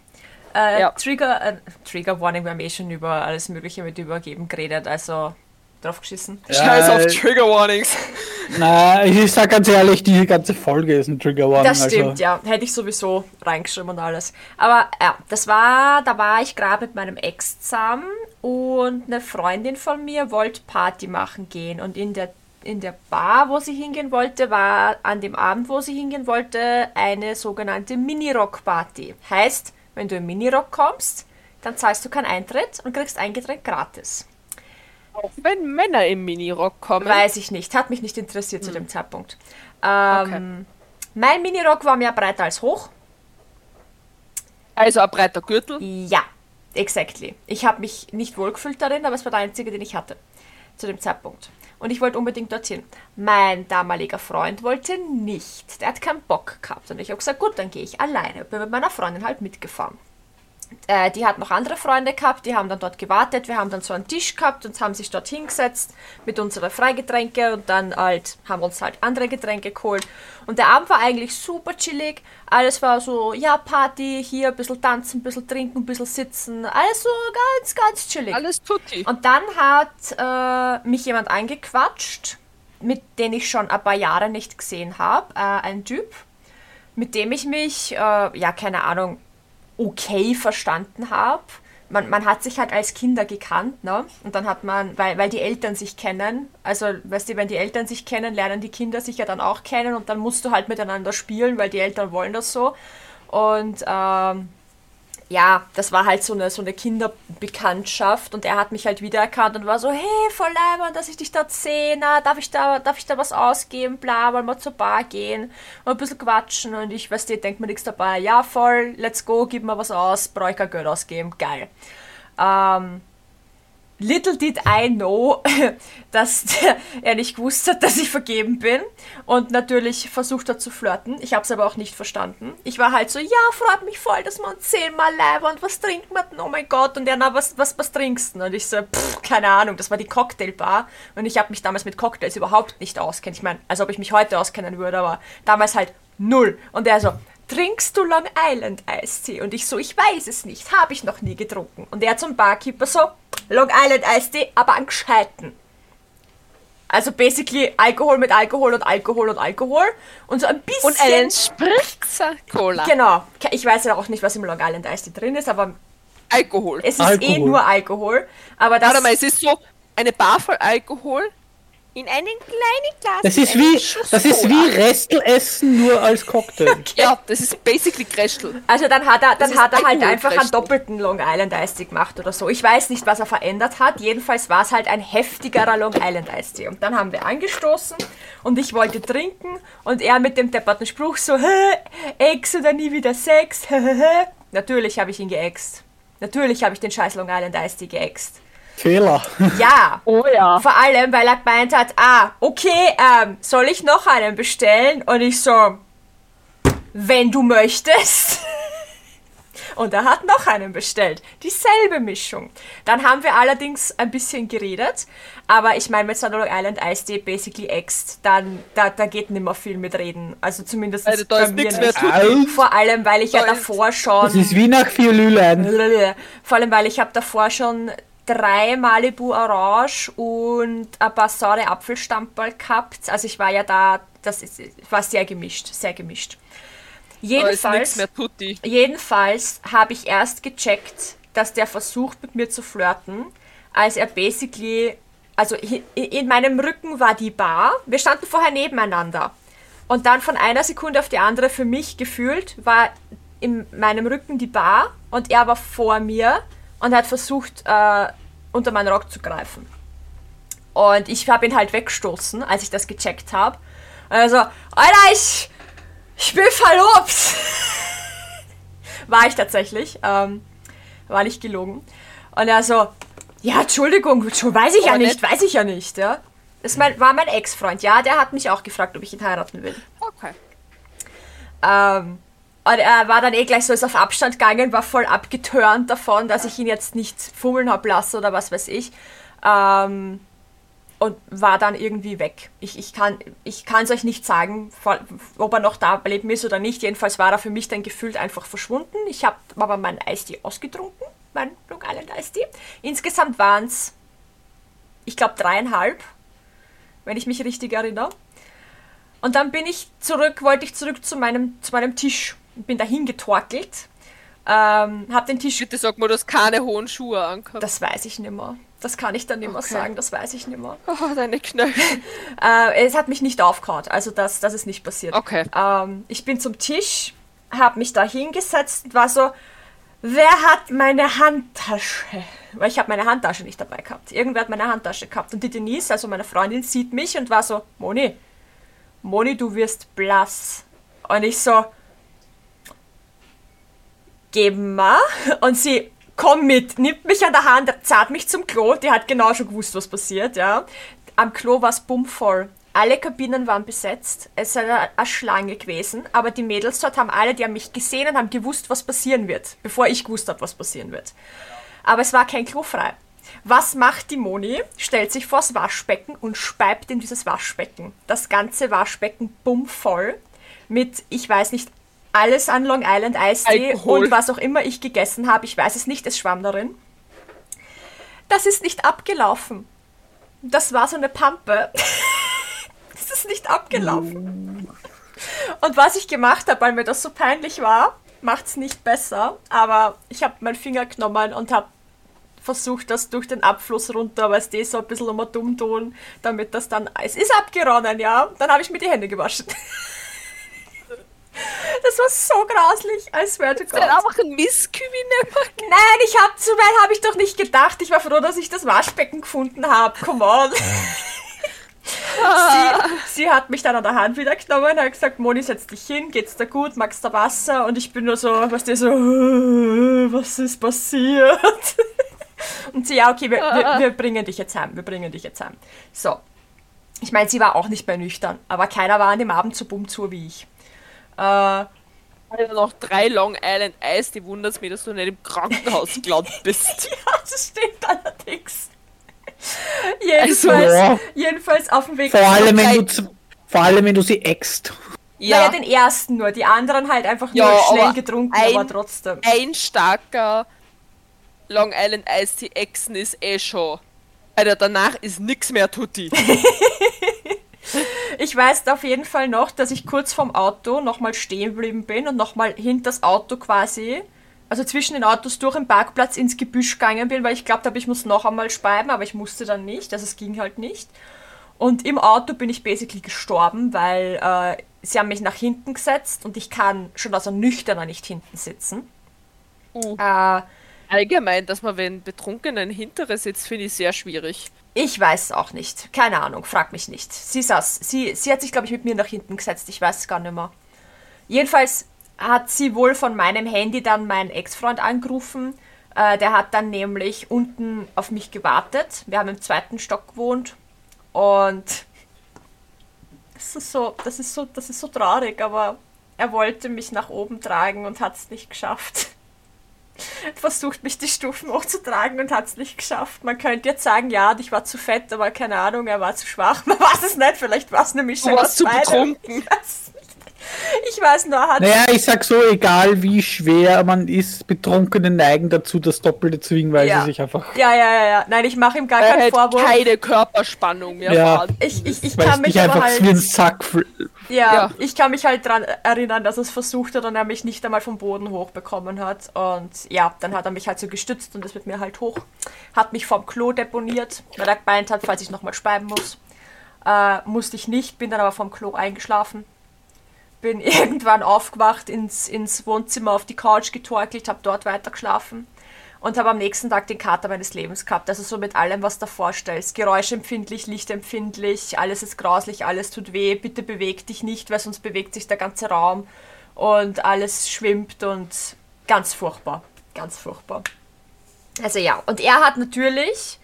[SPEAKER 1] Äh,
[SPEAKER 3] Ja.
[SPEAKER 1] Trigger, äh, Trigger Warning, wir haben eh schon über alles Mögliche mit übergeben geredet, also drauf geschissen.
[SPEAKER 3] Scheiß auf
[SPEAKER 2] äh,
[SPEAKER 3] Trigger Warnings.
[SPEAKER 2] Na, ich sag ganz ehrlich, die ganze Folge ist ein Trigger Warning.
[SPEAKER 1] Das stimmt,
[SPEAKER 2] also.
[SPEAKER 1] ja. Hätte ich sowieso reingeschrieben und alles. Aber ja, das war, da war ich gerade mit meinem Ex zusammen und eine Freundin von mir wollte Party machen gehen. Und in der, in der Bar, wo sie hingehen wollte, war an dem Abend, wo sie hingehen wollte, eine sogenannte Mini-Rock-Party. Heißt, wenn du im Mini-Rock kommst, dann zahlst du keinen Eintritt und kriegst ein Getränk gratis.
[SPEAKER 3] Auch wenn Männer im Minirock kommen.
[SPEAKER 1] Weiß ich nicht, hat mich nicht interessiert zu dem Zeitpunkt. Ähm, Mein Minirock war mehr breit als hoch.
[SPEAKER 3] Also ein breiter Gürtel.
[SPEAKER 1] Ja, exactly. Ich habe mich nicht wohlgefühlt darin, aber es war der einzige, den ich hatte zu dem Zeitpunkt. Und ich wollte unbedingt dorthin. Mein damaliger Freund wollte nicht. Der hat keinen Bock gehabt. Und ich habe gesagt, gut, dann gehe ich alleine. Bin mit meiner Freundin halt mitgefahren. Äh, die hat noch andere Freunde gehabt, die haben dann dort gewartet. Wir haben dann so einen Tisch gehabt und haben sich dort hingesetzt mit unseren Freigetränke und dann halt haben wir uns halt andere Getränke geholt. Und der Abend war eigentlich super chillig. Alles war so, ja, Party, hier ein bisschen tanzen, ein bisschen trinken, ein bisschen sitzen. Alles so ganz, ganz chillig.
[SPEAKER 3] Alles tutti.
[SPEAKER 1] Und dann hat äh, mich jemand angequatscht, mit dem ich schon ein paar Jahre nicht gesehen habe. Äh, ein Typ, mit dem ich mich, äh, ja, keine Ahnung, okay verstanden habe. Man, man hat sich halt als Kinder gekannt, ne? Und dann hat man, weil, weil die Eltern sich kennen, also, weißt du, wenn die Eltern sich kennen, lernen die Kinder sich ja dann auch kennen und dann musst du halt miteinander spielen, weil die Eltern wollen das so. Und ähm, ja, das war halt so eine, so eine Kinderbekanntschaft und er hat mich halt wiedererkannt und war so, hey, voll leibend, dass ich dich dort sehe, na, darf ich da, darf ich da was ausgeben, bla, wollen wir zur Bar gehen und ein bisschen quatschen und ich, weißt du, denkt mir nichts dabei, ja, voll, let's go, gib mir was aus, brauche ich kein Geld ausgeben, geil. Ähm, Little did I know, dass er nicht gewusst hat, dass ich vergeben bin und natürlich versucht hat zu flirten. Ich habe es aber auch nicht verstanden. Ich war halt so, ja, freut mich voll, dass uns zehnmal leiben und was trinken wir denn? Oh mein Gott. Und er, na, was, was, was trinkst du? Und ich so, pff, keine Ahnung, das war die Cocktailbar und ich habe mich damals mit Cocktails überhaupt nicht auskennt. Ich meine, als ob ich mich heute auskennen würde, aber damals halt null. Und er so, trinkst du Long Island Eistee? Und ich so, ich weiß es nicht, habe ich noch nie getrunken. Und er zum Barkeeper so, Long Island Eistee, aber an gescheiten. Also basically Alkohol mit Alkohol und Alkohol und Alkohol und so ein bisschen...
[SPEAKER 3] Und einen Spritzer Cola.
[SPEAKER 1] Genau. Ich weiß ja auch nicht, was im Long Island Eistee drin ist, aber
[SPEAKER 3] Alkohol.
[SPEAKER 1] es ist eh
[SPEAKER 2] Alkohol.
[SPEAKER 1] nur Alkohol. Aber das...
[SPEAKER 3] Warte mal, es ist so eine Bar voll Alkohol in einem kleinen Glas.
[SPEAKER 2] Das ist wie,
[SPEAKER 3] Schuss
[SPEAKER 2] das ist wie Restelessen nur als Cocktail.
[SPEAKER 3] Ja, das ist basically Greschel.
[SPEAKER 1] Also dann hat er, dann hat er halt einfach einen doppelten Long Island Eistee gemacht oder so. Ich weiß nicht, was er verändert hat. Jedenfalls war es halt ein heftigerer Long Island Eistee. Und dann haben wir angestoßen und ich wollte trinken und er mit dem depperten Spruch so, hä, Ex oder nie wieder Sex, hä, hä, hä. Natürlich habe ich ihn geäxt. Natürlich habe ich den scheiß Long Island Eistee geäxt.
[SPEAKER 2] Fehler.
[SPEAKER 1] Ja.
[SPEAKER 3] Oh ja.
[SPEAKER 1] Vor allem, weil er gemeint hat, ah, okay, ähm, soll ich noch einen bestellen? Und ich so, wenn du möchtest. Und er hat noch einen bestellt. Dieselbe Mischung. Dann haben wir allerdings ein bisschen geredet. Aber ich meine, mit so Long Island Eistee basically ext, dann da, da geht nicht mehr viel mit reden. Also zumindest
[SPEAKER 3] Also da
[SPEAKER 1] bei
[SPEAKER 3] ist
[SPEAKER 1] mir
[SPEAKER 3] nichts mehr
[SPEAKER 1] nicht.
[SPEAKER 3] tun.
[SPEAKER 1] Vor allem, weil ich ja
[SPEAKER 3] Da ist-
[SPEAKER 1] davor schon...
[SPEAKER 2] Das ist wie nach vier Lülein.
[SPEAKER 1] Vor allem, weil ich habe davor schon drei Malibu Orange und ein paar saure Apfelstamperl gehabt. Also ich war ja da, das ist, war sehr gemischt, sehr gemischt. Jedenfalls, jedenfalls habe ich erst gecheckt, dass der versucht mit mir zu flirten, als er basically also in meinem Rücken war die Bar. Wir standen vorher nebeneinander. Und dann von einer Sekunde auf die andere für mich gefühlt war in meinem Rücken die Bar und er war vor mir und hat versucht, äh, unter meinen Rock zu greifen. Und ich habe ihn halt weggestoßen, als ich das gecheckt habe. Also, Alter, ich, ich bin verlobt. war ich tatsächlich. Ähm, war nicht gelogen. Und er so, ja, Entschuldigung, weiß ich ja
[SPEAKER 3] Aber
[SPEAKER 1] nicht, weiß ich ja nicht, ja. Das war mein Ex-Freund, ja, der hat mich auch gefragt, ob ich ihn heiraten will.
[SPEAKER 3] Okay.
[SPEAKER 1] Ähm, und er war dann eh gleich so ist auf Abstand gegangen, war voll abgeturnt davon, dass ich ihn jetzt nicht fummeln hab lassen oder was weiß ich. Ähm, und war dann irgendwie weg. Ich, ich kann es euch nicht sagen, ob er noch da leben ist oder nicht. Jedenfalls war er für mich dann gefühlt einfach verschwunden. Ich habe aber meinen Eistee ausgetrunken, mein Long Island Eistee. Insgesamt waren es, ich glaube, dreieinhalb, wenn ich mich richtig erinnere. Und dann bin ich zurück, wollte ich zurück zu meinem, zu meinem Tisch. Bin dahin getorkelt. Ähm, hab den Tisch.
[SPEAKER 3] Bitte sag mal, du hast keine hohen Schuhe angehabt.
[SPEAKER 1] Das weiß ich nicht mehr. Das kann ich dann nicht mehr
[SPEAKER 3] Okay.
[SPEAKER 1] sagen, das weiß ich nicht mehr.
[SPEAKER 3] Oh, deine Knöchel.
[SPEAKER 1] Äh, es hat mich nicht aufgehauen, also das, das ist nicht passiert.
[SPEAKER 3] Okay.
[SPEAKER 1] Ähm, ich bin zum Tisch, habe mich da hingesetzt und war so, wer hat meine Handtasche? Weil ich habe meine Handtasche nicht dabei gehabt. Irgendwer hat meine Handtasche gehabt. Und die Denise, also meine Freundin, sieht mich und war so, Moni, Moni, du wirst blass. Und ich so, gib mal. Und sie, komm mit, nimmt mich an der Hand, zahlt mich zum Klo. Die hat genau schon gewusst, was passiert, ja. Am Klo war es bummvoll. Alle Kabinen waren besetzt. Es eine, eine Schlange gewesen. Aber die Mädels dort haben alle, die haben mich gesehen und haben gewusst, was passieren wird. Bevor ich gewusst habe, was passieren wird. Aber es war kein Klo frei. Was macht die Moni? Stellt sich vors Waschbecken und speibt in dieses Waschbecken. Das ganze Waschbecken bummvoll mit, ich weiß nicht, alles an Long Island Eistee und was auch immer ich gegessen habe. Ich weiß es nicht, es schwamm darin. Das ist nicht abgelaufen. Das war so eine Pampe. das ist nicht abgelaufen. Und was ich gemacht habe, weil mir das so peinlich war, macht's nicht besser. Aber ich habe meinen Finger genommen und habe versucht, das durch den Abfluss runter, es ist so ein bisschen immer dumm tun, damit das dann. Es ist abgeronnen, ja. Dann habe ich mir die Hände gewaschen. Das war so grauslich, als wäre
[SPEAKER 3] Ist dann einfach ein Misskübi nehmen?
[SPEAKER 1] Nein, ich hab zu weit habe ich doch nicht gedacht. Ich war froh, dass ich das Waschbecken gefunden habe. Come on. sie, sie hat mich dann an der Hand wieder genommen, hat gesagt, Moni, setz dich hin, geht's dir gut, magst du Wasser? Und ich bin nur so, was dir so, "Äh, was ist passiert? Und sie, ja, okay, wir, wir, wir bringen dich jetzt heim, wir bringen dich jetzt heim. So. Ich meine, sie war auch nicht mehr nüchtern, aber keiner war an dem Abend so bummzu wie ich. Äh,
[SPEAKER 3] Also noch drei Long Island Eis, die wundert mich, dass du nicht im Krankenhaus gelandet bist.
[SPEAKER 1] Ja, das stimmt allerdings. Jedenfalls,
[SPEAKER 2] Ja.
[SPEAKER 1] jedenfalls auf dem Weg.
[SPEAKER 2] Vor allem, wenn du, vor allem, wenn du sie äxt.
[SPEAKER 1] Naja, den ersten nur. Die anderen halt einfach
[SPEAKER 3] Ja,
[SPEAKER 1] nur schnell
[SPEAKER 3] aber
[SPEAKER 1] getrunken,
[SPEAKER 3] ein-
[SPEAKER 1] aber trotzdem.
[SPEAKER 3] ein starker Long Island Ice Tea Echsen ist eh schon. Alter, danach ist nix mehr Tutti.
[SPEAKER 1] Ich weiß auf jeden Fall noch, dass ich kurz vorm Auto nochmal stehen geblieben bin und nochmal hinter das Auto quasi, also zwischen den Autos durch den Parkplatz ins Gebüsch gegangen bin, weil ich glaubt habe, ich muss noch einmal speiben, aber ich musste dann nicht, also es ging halt nicht. Und im Auto bin ich basically gestorben, weil äh, sie haben mich nach hinten gesetzt und ich kann schon als Nüchterner nicht hinten sitzen.
[SPEAKER 3] Uh.
[SPEAKER 1] Äh,
[SPEAKER 3] Allgemein, dass man wenn Betrunkenen hintere sitzt, finde ich sehr schwierig.
[SPEAKER 1] Ich weiß auch nicht. Keine Ahnung, frag mich nicht. Sie saß, sie, sie hat sich, glaube ich, mit mir nach hinten gesetzt. Ich weiß es gar nicht mehr. Jedenfalls hat sie wohl von meinem Handy dann meinen Ex-Freund angerufen. Äh, der hat dann nämlich unten auf mich gewartet. Wir haben im zweiten Stock gewohnt. Und das ist so, das ist so, das ist so traurig, aber er wollte mich nach oben tragen und hat es nicht geschafft versucht, mich die Stufen hochzutragen und hat es nicht geschafft. Man könnte jetzt sagen, ja, ich war zu fett, aber keine Ahnung, er war zu schwach. Man weiß es nicht, vielleicht war es eine Mischung
[SPEAKER 3] Du warst zu betrunken.
[SPEAKER 1] Ich weiß nur, hat
[SPEAKER 2] Naja, ich sag so, egal wie schwer man ist, Betrunkene neigen dazu, das Doppelte zu wiegen, weil
[SPEAKER 1] Ja.
[SPEAKER 2] sie sich einfach.
[SPEAKER 1] Ja, ja, ja, ja. Nein, ich mache ihm gar
[SPEAKER 3] Er
[SPEAKER 1] keinen
[SPEAKER 3] hat
[SPEAKER 1] Vorwurf.
[SPEAKER 3] keine Körperspannung mehr
[SPEAKER 2] Ja.
[SPEAKER 1] Ich, ich, ich kann mich
[SPEAKER 2] einfach
[SPEAKER 1] halt.
[SPEAKER 2] wie ein Sack.
[SPEAKER 1] Ja,
[SPEAKER 3] Ja.
[SPEAKER 1] ich kann mich halt daran erinnern, dass er es versucht hat und er mich nicht einmal vom Boden hochbekommen hat. Und ja, dann hat er mich halt so gestützt und ist mit mir halt hoch. Hat mich vom Klo deponiert, weil er gemeint hat, falls ich nochmal speiben muss. Äh, musste ich nicht, bin dann aber vom Klo eingeschlafen. Bin irgendwann aufgewacht, ins, ins Wohnzimmer auf die Couch getorkelt, habe dort weiter geschlafen und habe am nächsten Tag den Kater meines Lebens gehabt. Also so mit allem, was du vorstellst. Geräuschempfindlich, lichtempfindlich, alles ist grauslich, alles tut weh. Bitte beweg dich nicht, weil sonst bewegt sich der ganze Raum und alles schwimmt und ganz furchtbar. Ganz furchtbar. Also ja, und er hat natürlich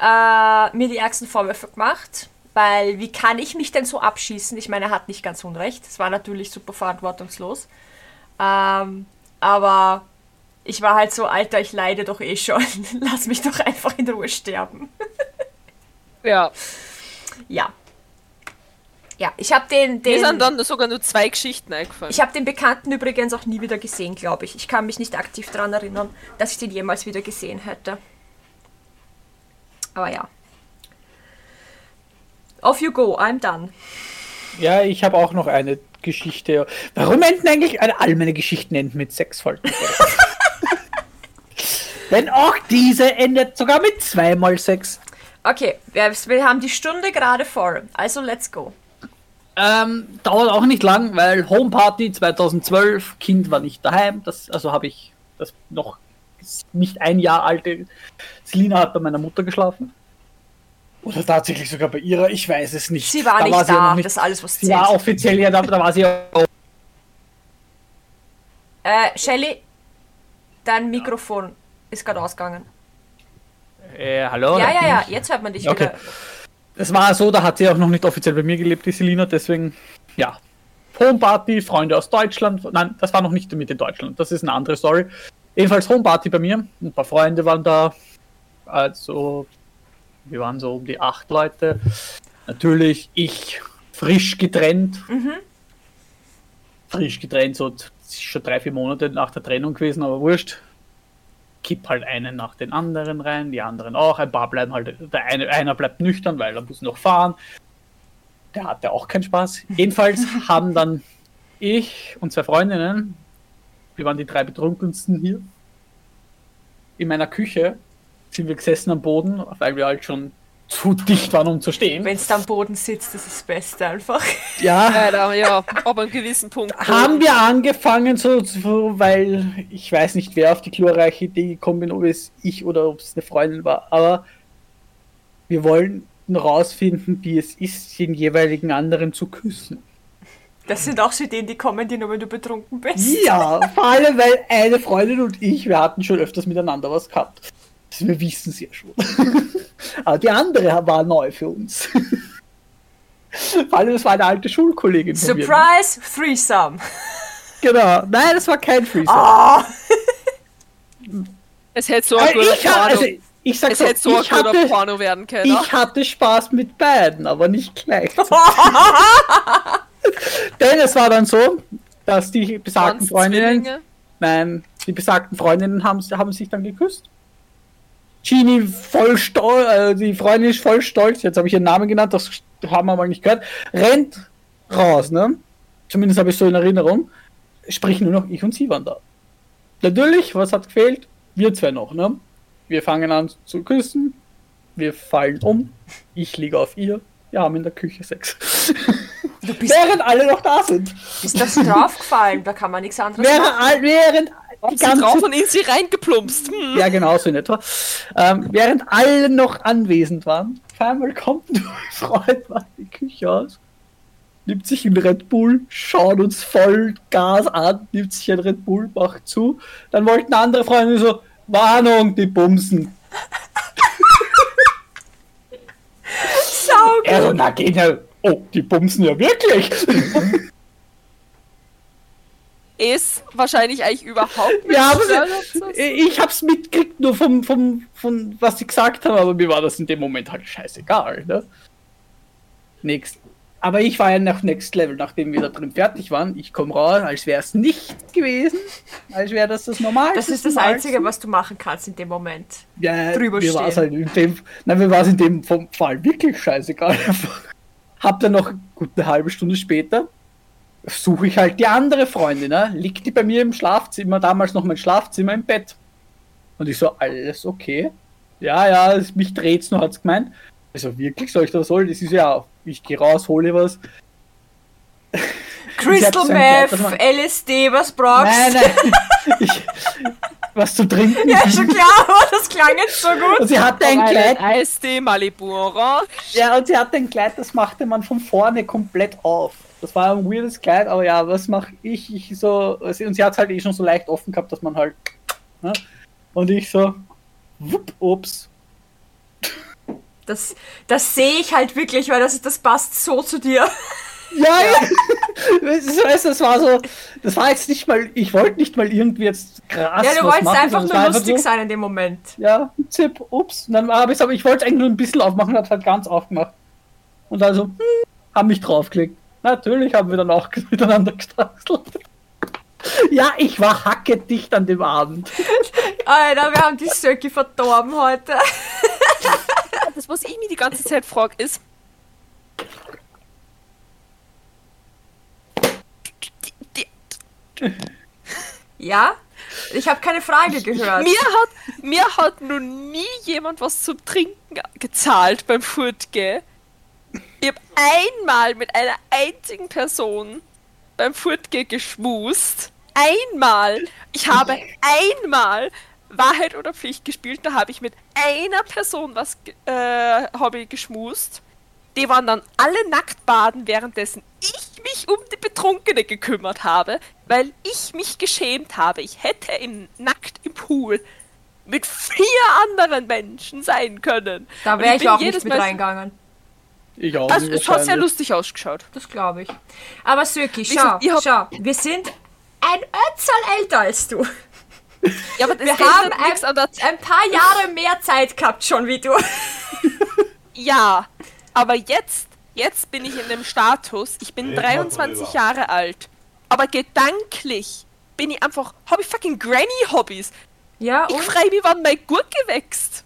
[SPEAKER 1] äh, mir die ärgsten Vorwürfe gemacht, weil wie kann ich mich denn so abschießen? Ich meine, er hat nicht ganz unrecht. Es war natürlich super verantwortungslos. Ähm, aber ich war halt so, Alter, ich leide doch eh schon. Lass mich doch einfach in Ruhe sterben.
[SPEAKER 3] Ja.
[SPEAKER 1] Ja. Ja, ich habe den,
[SPEAKER 3] Mir
[SPEAKER 1] den
[SPEAKER 3] sind dann sogar nur zwei Geschichten eingefallen.
[SPEAKER 1] ich habe den Bekannten übrigens auch nie wieder gesehen, glaube ich. Ich kann mich nicht aktiv daran erinnern, dass ich den jemals wieder gesehen hätte. Aber ja. Off you go, I'm done.
[SPEAKER 2] Ja, ich habe auch noch eine Geschichte. Warum enden eigentlich alle, all meine Geschichten enden mit sechs Folgen? Denn auch diese endet sogar mit zweimal sechs.
[SPEAKER 1] Okay, wir, wir haben die Stunde gerade voll. Also let's go.
[SPEAKER 2] Ähm, dauert auch nicht lang, weil Homeparty 2012, Kind war nicht daheim. Das, also habe ich das noch nicht ein Jahr alte Selina hat bei meiner Mutter geschlafen. Oder tatsächlich sogar bei ihrer, ich weiß es nicht.
[SPEAKER 1] Sie war
[SPEAKER 2] Da
[SPEAKER 1] nicht
[SPEAKER 2] sie ja
[SPEAKER 1] da,
[SPEAKER 2] noch
[SPEAKER 1] das ist alles, was
[SPEAKER 2] sie
[SPEAKER 1] zählt.
[SPEAKER 2] war offiziell ja da, da war sie ja
[SPEAKER 1] Äh, Shelly, dein Mikrofon ist gerade ausgegangen.
[SPEAKER 2] Äh, hallo?
[SPEAKER 1] Ja, ja, ja, jetzt hört man dich
[SPEAKER 2] Okay.
[SPEAKER 1] wieder.
[SPEAKER 2] Es war so, da hat sie auch noch nicht offiziell bei mir gelebt, die Selina, deswegen, ja. Homeparty, Freunde aus Deutschland. Nein, das war noch nicht mit in Deutschland, das ist eine andere Story. Ebenfalls Homeparty bei mir. Ein paar Freunde waren da. Also, wir waren so um die acht Leute. Natürlich, ich frisch getrennt. Frisch getrennt, so schon drei, vier Monate nach der Trennung gewesen, aber wurscht. Kipp halt einen nach den anderen rein, die anderen auch. Ein paar bleiben halt, der eine, einer bleibt nüchtern, weil er muss noch fahren. Der hatte auch keinen Spaß. Jedenfalls haben dann ich und zwei Freundinnen, wir waren die drei betrunkensten hier, in meiner Küche sind wir gesessen am Boden, weil wir halt schon zu dicht waren, um zu stehen.
[SPEAKER 1] Wenn es am Boden sitzt, das ist das Beste einfach.
[SPEAKER 2] Ja,
[SPEAKER 3] Leider, ja, ab einem gewissen Punkt.
[SPEAKER 2] haben wir angefangen, so, so, weil ich weiß nicht, wer auf die glorreiche Idee gekommen bin, ob es ich oder ob es eine Freundin war, aber wir wollen rausfinden, wie es ist, den jeweiligen anderen zu küssen.
[SPEAKER 1] Das sind auch so Ideen, die kommen dir nur, wenn du betrunken bist.
[SPEAKER 2] Ja, vor allem, weil eine Freundin und ich, wir hatten schon öfters miteinander was gehabt. Wir wissen es ja schon. aber die andere war neu für uns. vor allem, es war eine alte Schulkollegin von mir.
[SPEAKER 1] Surprise, Threesome.
[SPEAKER 2] Genau. Nein, das war kein Freestyle.
[SPEAKER 1] Ah,
[SPEAKER 3] Es hätte so ein
[SPEAKER 2] Also ich, ha-
[SPEAKER 3] Porno,
[SPEAKER 2] also ich sag
[SPEAKER 3] es
[SPEAKER 2] so,
[SPEAKER 3] hätte so
[SPEAKER 2] ich, hatte,
[SPEAKER 3] Porno werden können.
[SPEAKER 2] ich hatte Spaß mit beiden, aber nicht gleich. Denn es war dann so, dass die besagten Freundinnen, nein, die besagten Freundinnen haben, haben sich dann geküsst. Genie voll stolz, äh, die Freundin ist voll stolz, jetzt habe ich ihren Namen genannt, das haben wir mal nicht gehört, rennt raus, ne? Zumindest habe ich so in Erinnerung. Sprich nur noch ich und sie waren da. Natürlich, was hat gefehlt? Wir zwei noch, ne? Wir fangen an zu küssen, wir fallen um, ich liege auf ihr, wir haben in der Küche Sex. Während alle noch da sind.
[SPEAKER 1] bist das draufgefallen, da kann man nichts anderes
[SPEAKER 2] Während,
[SPEAKER 1] machen.
[SPEAKER 2] während die
[SPEAKER 3] Sie drauf
[SPEAKER 2] ganze
[SPEAKER 3] und in sie reingeplumpst. Hm.
[SPEAKER 2] Ja, genau so in etwa. Ähm, während alle noch anwesend waren, auf einmal kommt mein Freund mal die Küche aus, nimmt sich einen Red Bull, schaut uns voll Gas an, nimmt sich ein Red Bull, macht zu. Dann wollten andere Freunde so, Warnung, die bumsen.
[SPEAKER 1] Sau
[SPEAKER 2] Er so, na geht ja, oh, die bumsen ja wirklich.
[SPEAKER 3] Ist wahrscheinlich eigentlich überhaupt nicht
[SPEAKER 2] Wir haben
[SPEAKER 3] so.
[SPEAKER 2] ich hab's mitgekriegt, nur vom, vom, von was sie gesagt haben, aber mir war das in dem Moment halt scheißegal, ne? Nächst, Aber ich war ja nach Next Level, nachdem wir da drin fertig waren. Ich komme raus, als wäre es nicht gewesen. Als wäre das das Normalste.
[SPEAKER 1] Das ist das Einzige, was du machen kannst in dem Moment.
[SPEAKER 2] ja,
[SPEAKER 1] drüber
[SPEAKER 2] mir war's
[SPEAKER 1] stehen.
[SPEAKER 2] halt in dem, nein, mir war es in dem Fall wirklich scheißegal. Hab dann noch eine halbe Stunde später suche ich halt die andere Freundin, ne? liegt die bei mir im Schlafzimmer, damals noch mein Schlafzimmer im Bett. Und ich so, alles okay? Ja, ja, es- mich dreht's nur, hat's gemeint. Also wirklich, soll ich das soll? Das ist ja, ich gehe raus, hole was.
[SPEAKER 1] Crystal
[SPEAKER 2] so
[SPEAKER 1] Meth,
[SPEAKER 2] man-
[SPEAKER 1] LSD, was brauchst
[SPEAKER 2] Nein, nein. Ich, was zu trinken.
[SPEAKER 1] Ja, schon klar, aber das klang jetzt so gut.
[SPEAKER 2] Und sie hatte ein Kleid,
[SPEAKER 3] Eisdee, Malibu Orange.
[SPEAKER 2] ja, und sie hatte ein Kleid, das machte man von vorne komplett auf. Das war ein weirdes Kleid, aber ja, was mache ich? Ich so, und sie hat halt eh schon so leicht offen gehabt, dass man halt, ne? Und ich so, wupp, ups.
[SPEAKER 1] Das, das sehe ich halt wirklich, weil das, das passt so zu dir.
[SPEAKER 2] Ja, ja. Das, war so, das war jetzt nicht mal, ich wollte nicht mal irgendwie jetzt krass
[SPEAKER 1] Ja, du wolltest
[SPEAKER 2] machen,
[SPEAKER 1] einfach
[SPEAKER 2] es
[SPEAKER 1] nur
[SPEAKER 2] einfach
[SPEAKER 1] lustig
[SPEAKER 2] so,
[SPEAKER 1] sein in dem Moment.
[SPEAKER 2] Ja, Zip, ups. Und dann habe ich aber ich wollte es eigentlich nur ein bisschen aufmachen, hat halt ganz aufgemacht. Und also, hm, haben mich draufgelegt. Natürlich haben wir dann auch miteinander gestrahlt. Ja, ich war hackedicht an dem Abend.
[SPEAKER 1] Alter, wir haben die Söcki verdorben heute.
[SPEAKER 3] Das, was ich mir die ganze Zeit frage, ist,
[SPEAKER 1] Ja? Ich habe keine Frage gehört.
[SPEAKER 3] mir, hat, mir hat noch nie jemand was zum Trinken gezahlt beim Furtge. Ich habe einmal mit einer einzigen Person beim Furtge geschmust. Einmal. Ich habe einmal Wahrheit oder Pflicht gespielt. Da habe ich mit einer Person was äh, ich geschmust. Die waren dann alle nackt baden, währenddessen ich mich um die Betrunkene gekümmert habe, weil ich mich geschämt habe. Ich hätte im, nackt im Pool mit vier anderen Menschen sein können.
[SPEAKER 1] Da wäre ich
[SPEAKER 3] bin
[SPEAKER 1] auch
[SPEAKER 3] jedes
[SPEAKER 1] nicht mit
[SPEAKER 3] Mal-
[SPEAKER 1] reingegangen.
[SPEAKER 2] Ich auch.
[SPEAKER 3] Also,
[SPEAKER 2] nicht
[SPEAKER 3] es hat sehr lustig ausgeschaut.
[SPEAKER 1] Das glaube ich. Aber Söki, schau,
[SPEAKER 3] ich hab-
[SPEAKER 1] schau. Wir sind ein Ötzal älter als du.
[SPEAKER 3] Ja, aber
[SPEAKER 1] Wir haben
[SPEAKER 3] an der
[SPEAKER 1] Ein paar Jahre mehr Zeit gehabt schon wie du.
[SPEAKER 3] Ja, aber jetzt, jetzt bin ich in dem Status, ich bin
[SPEAKER 5] mal
[SPEAKER 3] 23
[SPEAKER 5] drüber.
[SPEAKER 3] Jahre alt, aber gedanklich bin ich einfach, habe ich fucking Granny-Hobbys.
[SPEAKER 1] Ja,
[SPEAKER 3] Ich
[SPEAKER 1] und
[SPEAKER 3] frage mich, wann meine Gurke wächst.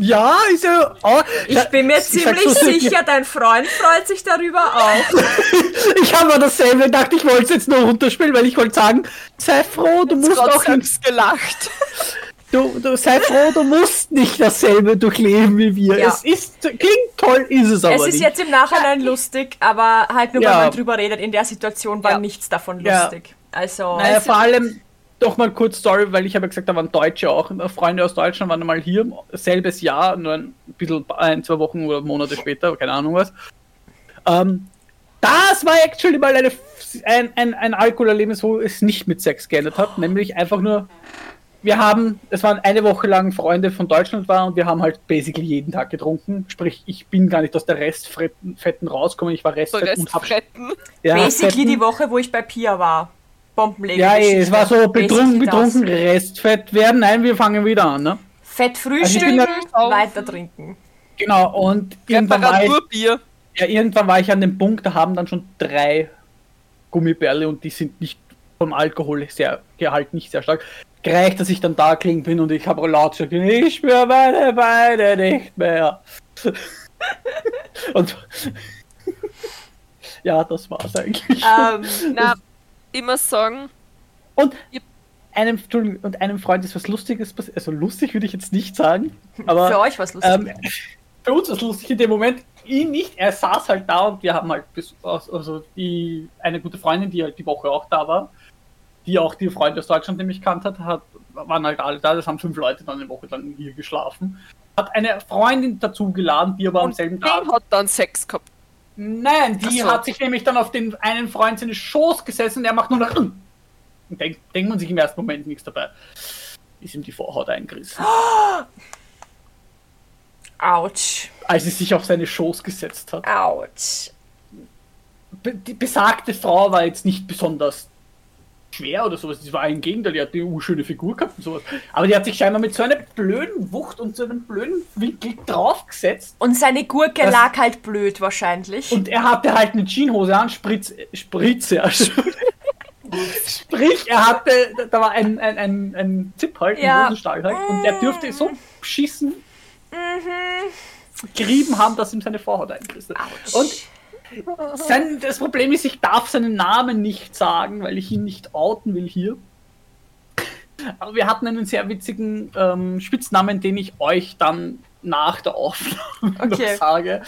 [SPEAKER 2] Ja, ist ja. Oh,
[SPEAKER 1] ich bin mir ziemlich
[SPEAKER 2] so,
[SPEAKER 1] sicher, dein Freund freut sich darüber auch.
[SPEAKER 2] Ich habe mir dasselbe gedacht, ich wollte es jetzt nur runterspielen, weil ich wollte sagen, sei froh, du musst auch
[SPEAKER 3] Trotzdem
[SPEAKER 2] nicht,
[SPEAKER 3] gelacht.
[SPEAKER 2] du, du sei froh, du musst nicht dasselbe durchleben wie wir.
[SPEAKER 1] Ja.
[SPEAKER 2] Es ist klingt toll, ist es aber
[SPEAKER 1] Es ist
[SPEAKER 2] nicht.
[SPEAKER 1] jetzt im Nachhinein lustig, aber halt nur,
[SPEAKER 2] Ja.
[SPEAKER 1] man drüber redet. In der Situation war
[SPEAKER 3] Ja.
[SPEAKER 1] nichts davon
[SPEAKER 2] Ja.
[SPEAKER 1] lustig. Also,
[SPEAKER 2] Naja, vor allem doch mal kurz Story, weil ich habe ja gesagt, da waren Deutsche auch, Freunde aus Deutschland waren mal hier, selbes Jahr, nur ein bisschen ein, zwei Wochen oder Monate später, keine Ahnung was. Ähm, das war actually mal eine, ein, ein, ein Alkoholerlebnis, wo es nicht mit Sex geendet hat, nämlich einfach nur, wir haben, es waren eine Woche lang Freunde von Deutschland war und wir haben halt basically jeden Tag getrunken, sprich, ich bin gar nicht aus der Restfetten Fetten rausgekommen, ich war
[SPEAKER 3] So
[SPEAKER 2] Restfett und hab ja,
[SPEAKER 1] basically
[SPEAKER 2] Fetten-
[SPEAKER 1] die Woche, wo ich bei Pia war. Bombenlegen.
[SPEAKER 2] ja, ey, es war so betrunken, betrunken, Restfett werden. Nein, wir fangen wieder an, ne?
[SPEAKER 1] Fett
[SPEAKER 2] Also
[SPEAKER 1] frühstücken,
[SPEAKER 2] da-
[SPEAKER 1] weiter trinken.
[SPEAKER 2] Genau, und irgendwann war, ich,
[SPEAKER 3] Reparaturbier.
[SPEAKER 2] ja, irgendwann war ich an dem Punkt, da haben dann schon drei Gummibärle und die sind nicht vom Alkohol sehr, Gehalt nicht sehr stark. Gereicht, dass ich dann da klingen bin und ich habe laut gesagt, ich spüre meine Beine nicht mehr. und ja, das war's eigentlich.
[SPEAKER 1] Ähm,
[SPEAKER 3] Na, muss sagen,
[SPEAKER 2] Und einem, und einem Freund ist was Lustiges passiert. Also lustig würde ich jetzt nicht sagen, aber
[SPEAKER 1] für euch was lustig.
[SPEAKER 2] ähm, für uns war es lustig in dem Moment. Ihn nicht, er saß halt da und wir haben halt bis, also die, eine gute Freundin, die halt die Woche auch da war, die auch die Freunde aus Deutschland nämlich kannt hat, hat, waren halt alle da. Das haben fünf Leute dann eine Woche lang hier geschlafen. Hat eine Freundin dazu geladen, die aber am
[SPEAKER 3] und
[SPEAKER 2] selben
[SPEAKER 3] den
[SPEAKER 2] Tag.
[SPEAKER 3] hat dann Sex gehabt.
[SPEAKER 2] Nein, die hat sich nämlich dann auf den einen Freund seines Schoß gesessen und er macht nur noch. Und denkt, denkt man sich im ersten Moment nichts dabei. Ist ihm die Vorhaut eingerissen.
[SPEAKER 1] Autsch.
[SPEAKER 2] Als sie sich auf seine Schoß gesetzt hat.
[SPEAKER 1] Autsch.
[SPEAKER 2] Be die besagte Frau war jetzt nicht besonders schwer oder sowas. Das war im Gegenteil, die hat eine urschöne Figur gehabt und sowas. Aber die hat sich scheinbar mit so einer blöden Wucht und so einem blöden Winkel draufgesetzt.
[SPEAKER 1] Und seine Gurke
[SPEAKER 2] Das-
[SPEAKER 1] lag halt blöd wahrscheinlich.
[SPEAKER 2] Und er hatte halt eine Jeanshose an, Spritz, Spritze. Also. Sprich, er hatte, da war ein, ein, ein, ein Zip halt,
[SPEAKER 1] Ja.
[SPEAKER 2] ein Hosenstall halt, und der dürfte so beschissen gerieben haben, dass ihm seine Vorhaut eingeristet. Und sein, das Problem ist, ich darf seinen Namen nicht sagen, weil ich ihn nicht outen will hier. Aber wir hatten einen sehr witzigen ähm, Spitznamen, den ich euch dann nach der Aufnahme
[SPEAKER 1] Okay.
[SPEAKER 2] noch sage.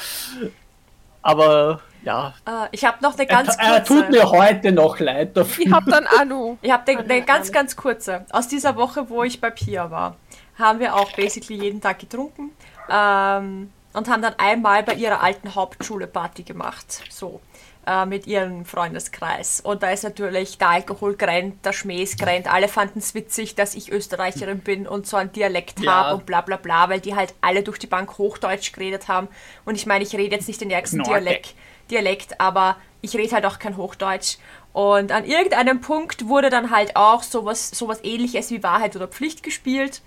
[SPEAKER 2] Aber ja,
[SPEAKER 1] Äh, ich habe noch eine ganz
[SPEAKER 2] er, er tut
[SPEAKER 1] kurze.
[SPEAKER 2] mir heute noch leid dafür.
[SPEAKER 3] Ich hab dann Anu.
[SPEAKER 1] Ich habe eine, eine ganz, ganz kurze. Aus dieser Woche, wo ich bei Pia war, haben wir auch basically jeden Tag getrunken ähm, und haben dann einmal bei ihrer alten Hauptschule Party gemacht. So. Äh, mit ihrem Freundeskreis. Und da ist natürlich der Alkohol grennt, der Schmäh ist grennt. Alle fanden es witzig, dass ich Österreicherin bin und so einen Dialekt
[SPEAKER 2] Ja.
[SPEAKER 1] habe und bla bla bla, weil die halt alle durch die Bank Hochdeutsch geredet haben. Und ich meine, ich rede jetzt nicht den ärgsten. Dialekt. Dialekt, aber ich rede halt auch kein Hochdeutsch. Und an irgendeinem Punkt wurde dann halt auch sowas, sowas ähnliches wie Wahrheit oder Pflicht gespielt.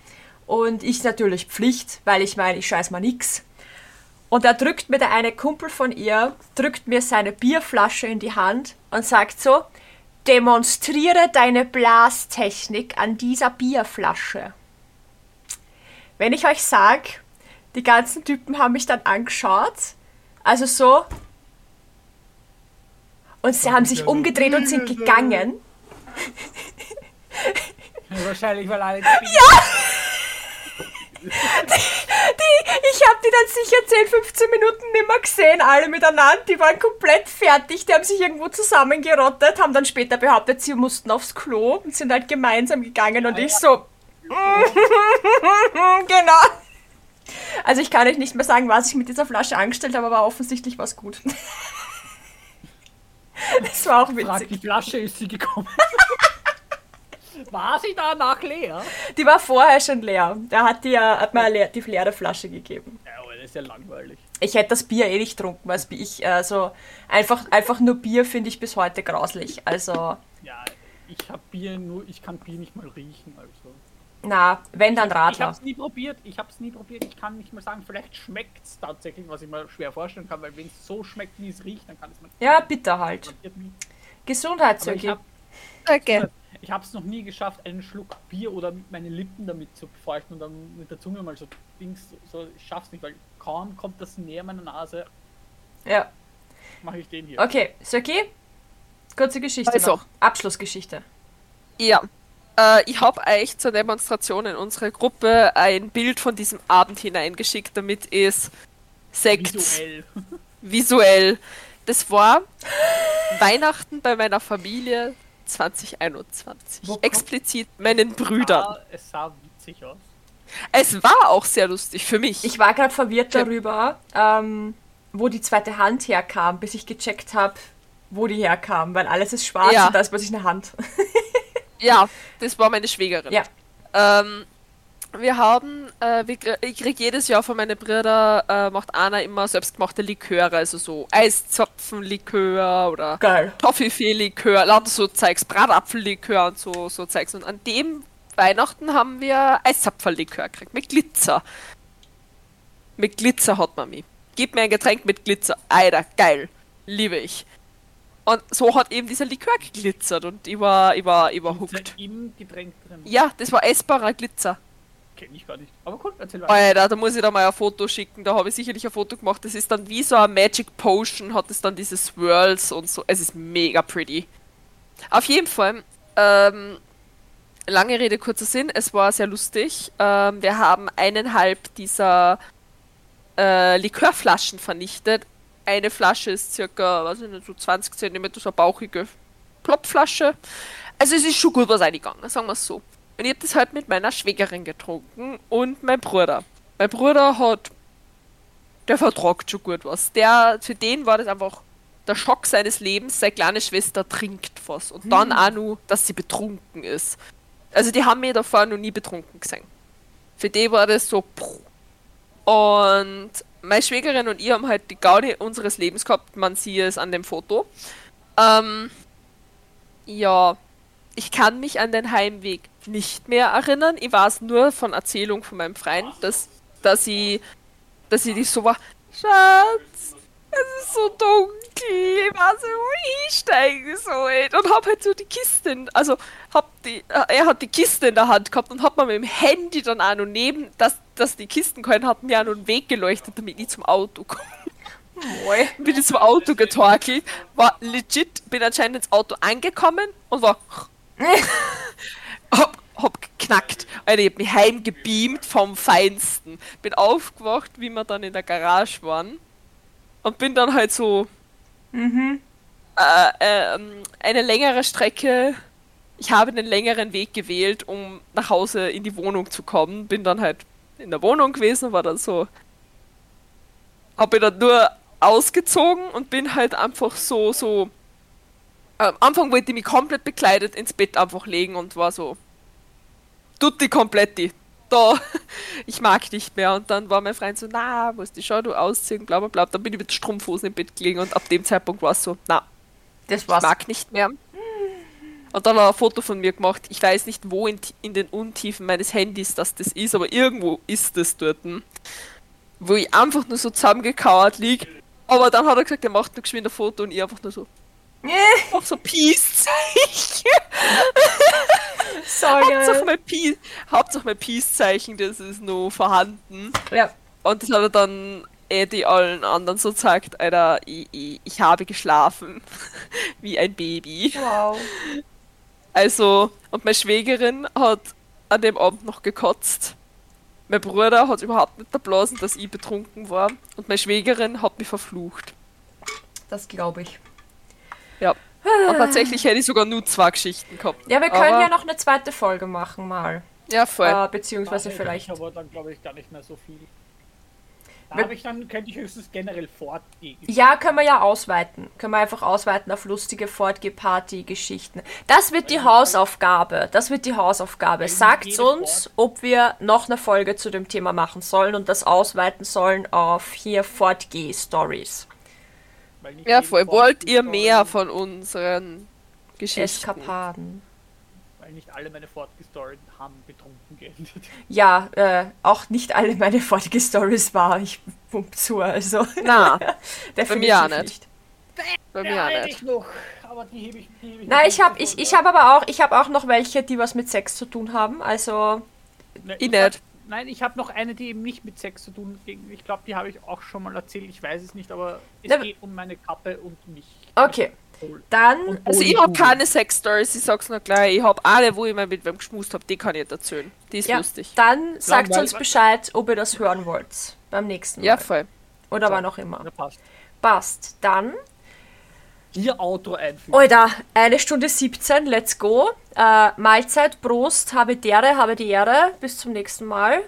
[SPEAKER 1] Und ich natürlich Pflicht, weil ich meine, ich scheiß mal nix. Und da drückt mir der eine Kumpel von ihr, drückt mir seine Bierflasche in die Hand und sagt so, demonstriere deine Blastechnik an dieser Bierflasche. Wenn ich euch sag, die ganzen Typen haben mich dann angeschaut, also so, und sie haben sich umgedreht und sind gegangen.
[SPEAKER 2] Wahrscheinlich, weil alle.
[SPEAKER 1] Die, ich habe die dann sicher 10, 15 Minuten nimmer gesehen, alle miteinander. Die waren komplett fertig, die haben sich irgendwo zusammengerottet, haben dann später behauptet, sie mussten aufs Klo und sind halt gemeinsam gegangen und ich so. genau. Also ich kann euch nicht mehr sagen, was ich mit dieser Flasche angestellt habe, aber offensichtlich war es gut. Das war auch
[SPEAKER 2] Frag,
[SPEAKER 1] witzig.
[SPEAKER 2] die Flasche ist sie gekommen. War sie danach leer?
[SPEAKER 1] Die war vorher schon leer. Da hat die, ja- hat mir eine leer- die leere Flasche gegeben.
[SPEAKER 2] Ja, aber das ist ja langweilig.
[SPEAKER 1] Ich hätte das Bier eh nicht getrunken, weil ich, also einfach, einfach nur Bier finde ich bis heute grauslich. Also,
[SPEAKER 2] Ja, ich hab Bier nur, ich kann Bier nicht mal riechen, also.
[SPEAKER 1] na, wenn dann
[SPEAKER 2] Ich
[SPEAKER 1] Radler.
[SPEAKER 2] hab's nie probiert, ich hab's nie probiert, ich kann nicht mal sagen, vielleicht schmeckt's tatsächlich, was ich mir schwer vorstellen kann, weil wenn es so schmeckt, wie es riecht, dann kann es man
[SPEAKER 1] Ja, bitter halt. Gesundheit,
[SPEAKER 2] ich
[SPEAKER 1] Söki.
[SPEAKER 2] hab, Ich hab's noch nie geschafft, einen Schluck Bier oder meine Lippen damit zu befeuchten und dann mit der Zunge mal so Dings, so, ich schaff's nicht, weil kaum kommt das näher meiner Nase,
[SPEAKER 1] Ja.
[SPEAKER 2] mache ich den hier.
[SPEAKER 1] Okay, Söki, kurze Geschichte
[SPEAKER 3] Also.
[SPEAKER 1] noch. Abschlussgeschichte.
[SPEAKER 3] Ja. Äh, ich habe euch zur Demonstration in unsere Gruppe ein Bild von diesem Abend hineingeschickt, damit es Sekt
[SPEAKER 2] Visuell.
[SPEAKER 3] visuell. Das war Weihnachten bei meiner Familie 2021.
[SPEAKER 1] Wo kommt-
[SPEAKER 3] Explizit meinen Brüdern.
[SPEAKER 2] Ah, es sah witzig aus.
[SPEAKER 3] Es war auch sehr lustig für mich.
[SPEAKER 1] Ich war gerade verwirrt darüber, ähm, wo die zweite Hand herkam, bis ich gecheckt habe, wo die herkam, weil alles ist schwarz
[SPEAKER 3] Ja.
[SPEAKER 1] und da ist plötzlich eine Hand.
[SPEAKER 3] ja, das war meine Schwägerin.
[SPEAKER 1] Ja.
[SPEAKER 3] Ähm, wir haben, äh, ich krieg jedes Jahr von meinen Brüdern, äh, macht Anna immer selbstgemachte Liköre, also so Eiszapfenlikör oder. Toffifee-Likör, lauter so Zeugs, Bratapfellikör und so, so Zeugs. Und an dem Weihnachten haben wir Eiszapfellikör gekriegt, mit Glitzer. Mit Glitzer hat man mich. Gib mir ein Getränk mit Glitzer. Alter, geil. Liebe ich. Und so hat eben dieser Likör geglitzert und ich war, ich war, ich war hooked.
[SPEAKER 2] im Getränk drin.
[SPEAKER 3] Ja, das war essbarer Glitzer.
[SPEAKER 2] Kenn ich gar nicht. Aber cool, erzähl weiter.
[SPEAKER 3] Alter, da muss ich da mal ein Foto schicken. Da habe ich sicherlich ein Foto gemacht. Das ist dann wie so eine Magic Potion, hat es dann diese Swirls und so. Es ist mega pretty. Auf jeden Fall, ähm, lange Rede, kurzer Sinn, es war sehr lustig. Ähm, wir haben eineinhalb dieser äh, Likörflaschen vernichtet. Eine Flasche ist circa, weiß ich so 20 cm, so eine bauchige Plopflasche. Also es ist schon gut was eingegangen, sagen wir es so. Und ich habe das halt mit meiner Schwägerin getrunken und mein Bruder. Mein Bruder hat, der vertragt schon gut was. Der, für den war das einfach der Schock seines Lebens. Seine kleine Schwester trinkt was und dann auch nur, dass sie betrunken ist. Also die haben mich davor noch nie betrunken gesehen. Für die war das so. Und meine Schwägerin und ich haben halt die Gaudi unseres Lebens gehabt. Man sieht es an dem Foto. Ähm, ja, ich kann mich an den Heimweg nicht mehr erinnern. Ich weiß nur von Erzählung von meinem Freund, dass, dass ich, dass ich die so war, Schatz, es ist so dunkel, ich weiß nicht, wo ich steigen soll. Und hab halt so die Kiste, in- also hab die, äh, er hat die Kiste in der Hand gehabt und hat mir mit dem Handy dann auch noch neben, dass, dass die Kisten können, hat mir auch noch einen Weg geleuchtet, damit ich zum Auto komme.
[SPEAKER 1] Moi.
[SPEAKER 3] Bin ich zum Auto getorkelt, war legit, bin anscheinend ins Auto angekommen und war hab, hab geknackt. Alter, ich hab mich heimgebeamt vom Feinsten. Bin aufgewacht, wie wir dann in der Garage waren. Und bin dann halt so
[SPEAKER 1] Mhm.
[SPEAKER 3] äh, ähm, eine längere Strecke. Ich habe einen längeren Weg gewählt, um nach Hause in die Wohnung zu kommen. Bin dann halt in der Wohnung gewesen, war dann so. Habe dann nur ausgezogen und bin halt einfach so, so. Am Anfang wollte ich mich komplett bekleidet ins Bett einfach legen und war so. Tutti kompletti. Da, ich mag nicht mehr. Und dann war mein Freund so, na, musst du schon du ausziehen, bla bla bla. Dann bin ich mit Strumpfhosen im Bett gelegen und ab dem Zeitpunkt war es so, na,
[SPEAKER 1] Das
[SPEAKER 3] ich
[SPEAKER 1] war's.
[SPEAKER 3] mag nicht mehr. Und dann hat er ein Foto von mir gemacht. Ich weiß nicht, wo in, in den Untiefen meines Handys das das ist, aber irgendwo ist es dort. Wo ich einfach nur so zusammengekauert lieg. Aber dann hat er gesagt, er macht noch geschwind ein Foto und ich einfach nur so. Auch so Peace-Zeichen.
[SPEAKER 1] So
[SPEAKER 3] Hauptsache mein Peace, Hauptsache mein Peace-Zeichen, das ist noch vorhanden.
[SPEAKER 1] Ja.
[SPEAKER 3] Und das hat er dann Eddie allen anderen so gesagt, Alter, ich, ich, ich habe geschlafen. Wie ein Baby.
[SPEAKER 1] Wow.
[SPEAKER 3] Also, und meine Schwägerin hat an dem Abend noch gekotzt. Mein Bruder hat überhaupt nicht erblasen, dass ich betrunken war. Und meine Schwägerin hat mich verflucht.
[SPEAKER 1] Das glaube ich.
[SPEAKER 3] Ja. Und tatsächlich hätte ich sogar nur zwei Geschichten gehabt.
[SPEAKER 1] Ja, wir können
[SPEAKER 3] Aber-
[SPEAKER 1] ja noch eine zweite Folge machen, mal.
[SPEAKER 3] Ja, voll.
[SPEAKER 1] Äh, beziehungsweise
[SPEAKER 2] Da
[SPEAKER 1] vielleicht.
[SPEAKER 2] aber dann glaube ich gar nicht mehr so viel. Da
[SPEAKER 1] Wir-
[SPEAKER 2] habe ich dann, könnte ich höchstens generell fortgehen.
[SPEAKER 1] Ja, können wir ja ausweiten. Können wir einfach ausweiten auf lustige Fortgeh-Party-Geschichten. Das wird die Hausaufgabe. Das wird die Hausaufgabe. Sagt uns, ob wir noch eine Folge zu dem Thema machen sollen und das ausweiten sollen auf hier Fortgeh-Stories.
[SPEAKER 2] Weil nicht
[SPEAKER 3] Ja, voll. Wollt ihr mehr von unseren Geschichten?
[SPEAKER 1] Eskapaden.
[SPEAKER 2] Weil nicht alle meine Fortgestorien haben betrunken geendet.
[SPEAKER 1] Ja, äh, auch nicht alle meine Fortgeh-Stories war ich pump zu, also
[SPEAKER 3] Na,
[SPEAKER 1] definitiv
[SPEAKER 3] mir auch
[SPEAKER 1] nicht.
[SPEAKER 3] nicht. bei mir
[SPEAKER 2] Ja,
[SPEAKER 3] auch nicht.
[SPEAKER 2] ich noch, aber die hebe ich. Die hebe ich
[SPEAKER 1] Nein, ich habe ich, ich hab aber auch, ich habe auch noch welche, die was mit Sex zu tun haben. Also.
[SPEAKER 2] Ne,
[SPEAKER 3] Ich
[SPEAKER 2] hab-
[SPEAKER 3] nicht.
[SPEAKER 2] Nein, ich habe noch eine, die eben nicht mit Sex zu tun hat. Ich glaube, die habe ich auch schon mal erzählt. Ich weiß es nicht, aber es
[SPEAKER 1] Na,
[SPEAKER 2] geht um meine Kappe und mich.
[SPEAKER 1] okay. Dann,
[SPEAKER 2] Und
[SPEAKER 3] Also ich habe keine Sex-Stories, ich sag's noch gleich. Ich habe alle, wo ich mal mit wem geschmust habe, die kann ich nicht erzählen. Die ist
[SPEAKER 1] ja,
[SPEAKER 3] lustig.
[SPEAKER 1] dann sagt uns Bescheid, ob ihr das hören wollt. Beim nächsten Mal.
[SPEAKER 3] Ja, voll.
[SPEAKER 1] Oder wann auch immer.
[SPEAKER 2] Ja, passt.
[SPEAKER 1] Passt. Dann,
[SPEAKER 2] Hier Outro einfügen.
[SPEAKER 1] Alter, eine Stunde 17, let's go. Äh, Mahlzeit, Prost, habe Dere, habe die Ehre. Bis zum nächsten Mal.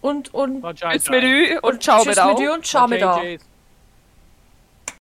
[SPEAKER 1] Und, und
[SPEAKER 2] Ciao, ciao,
[SPEAKER 3] Tschüss mit und ciao
[SPEAKER 1] tschüss
[SPEAKER 3] mit
[SPEAKER 1] und ciao mit.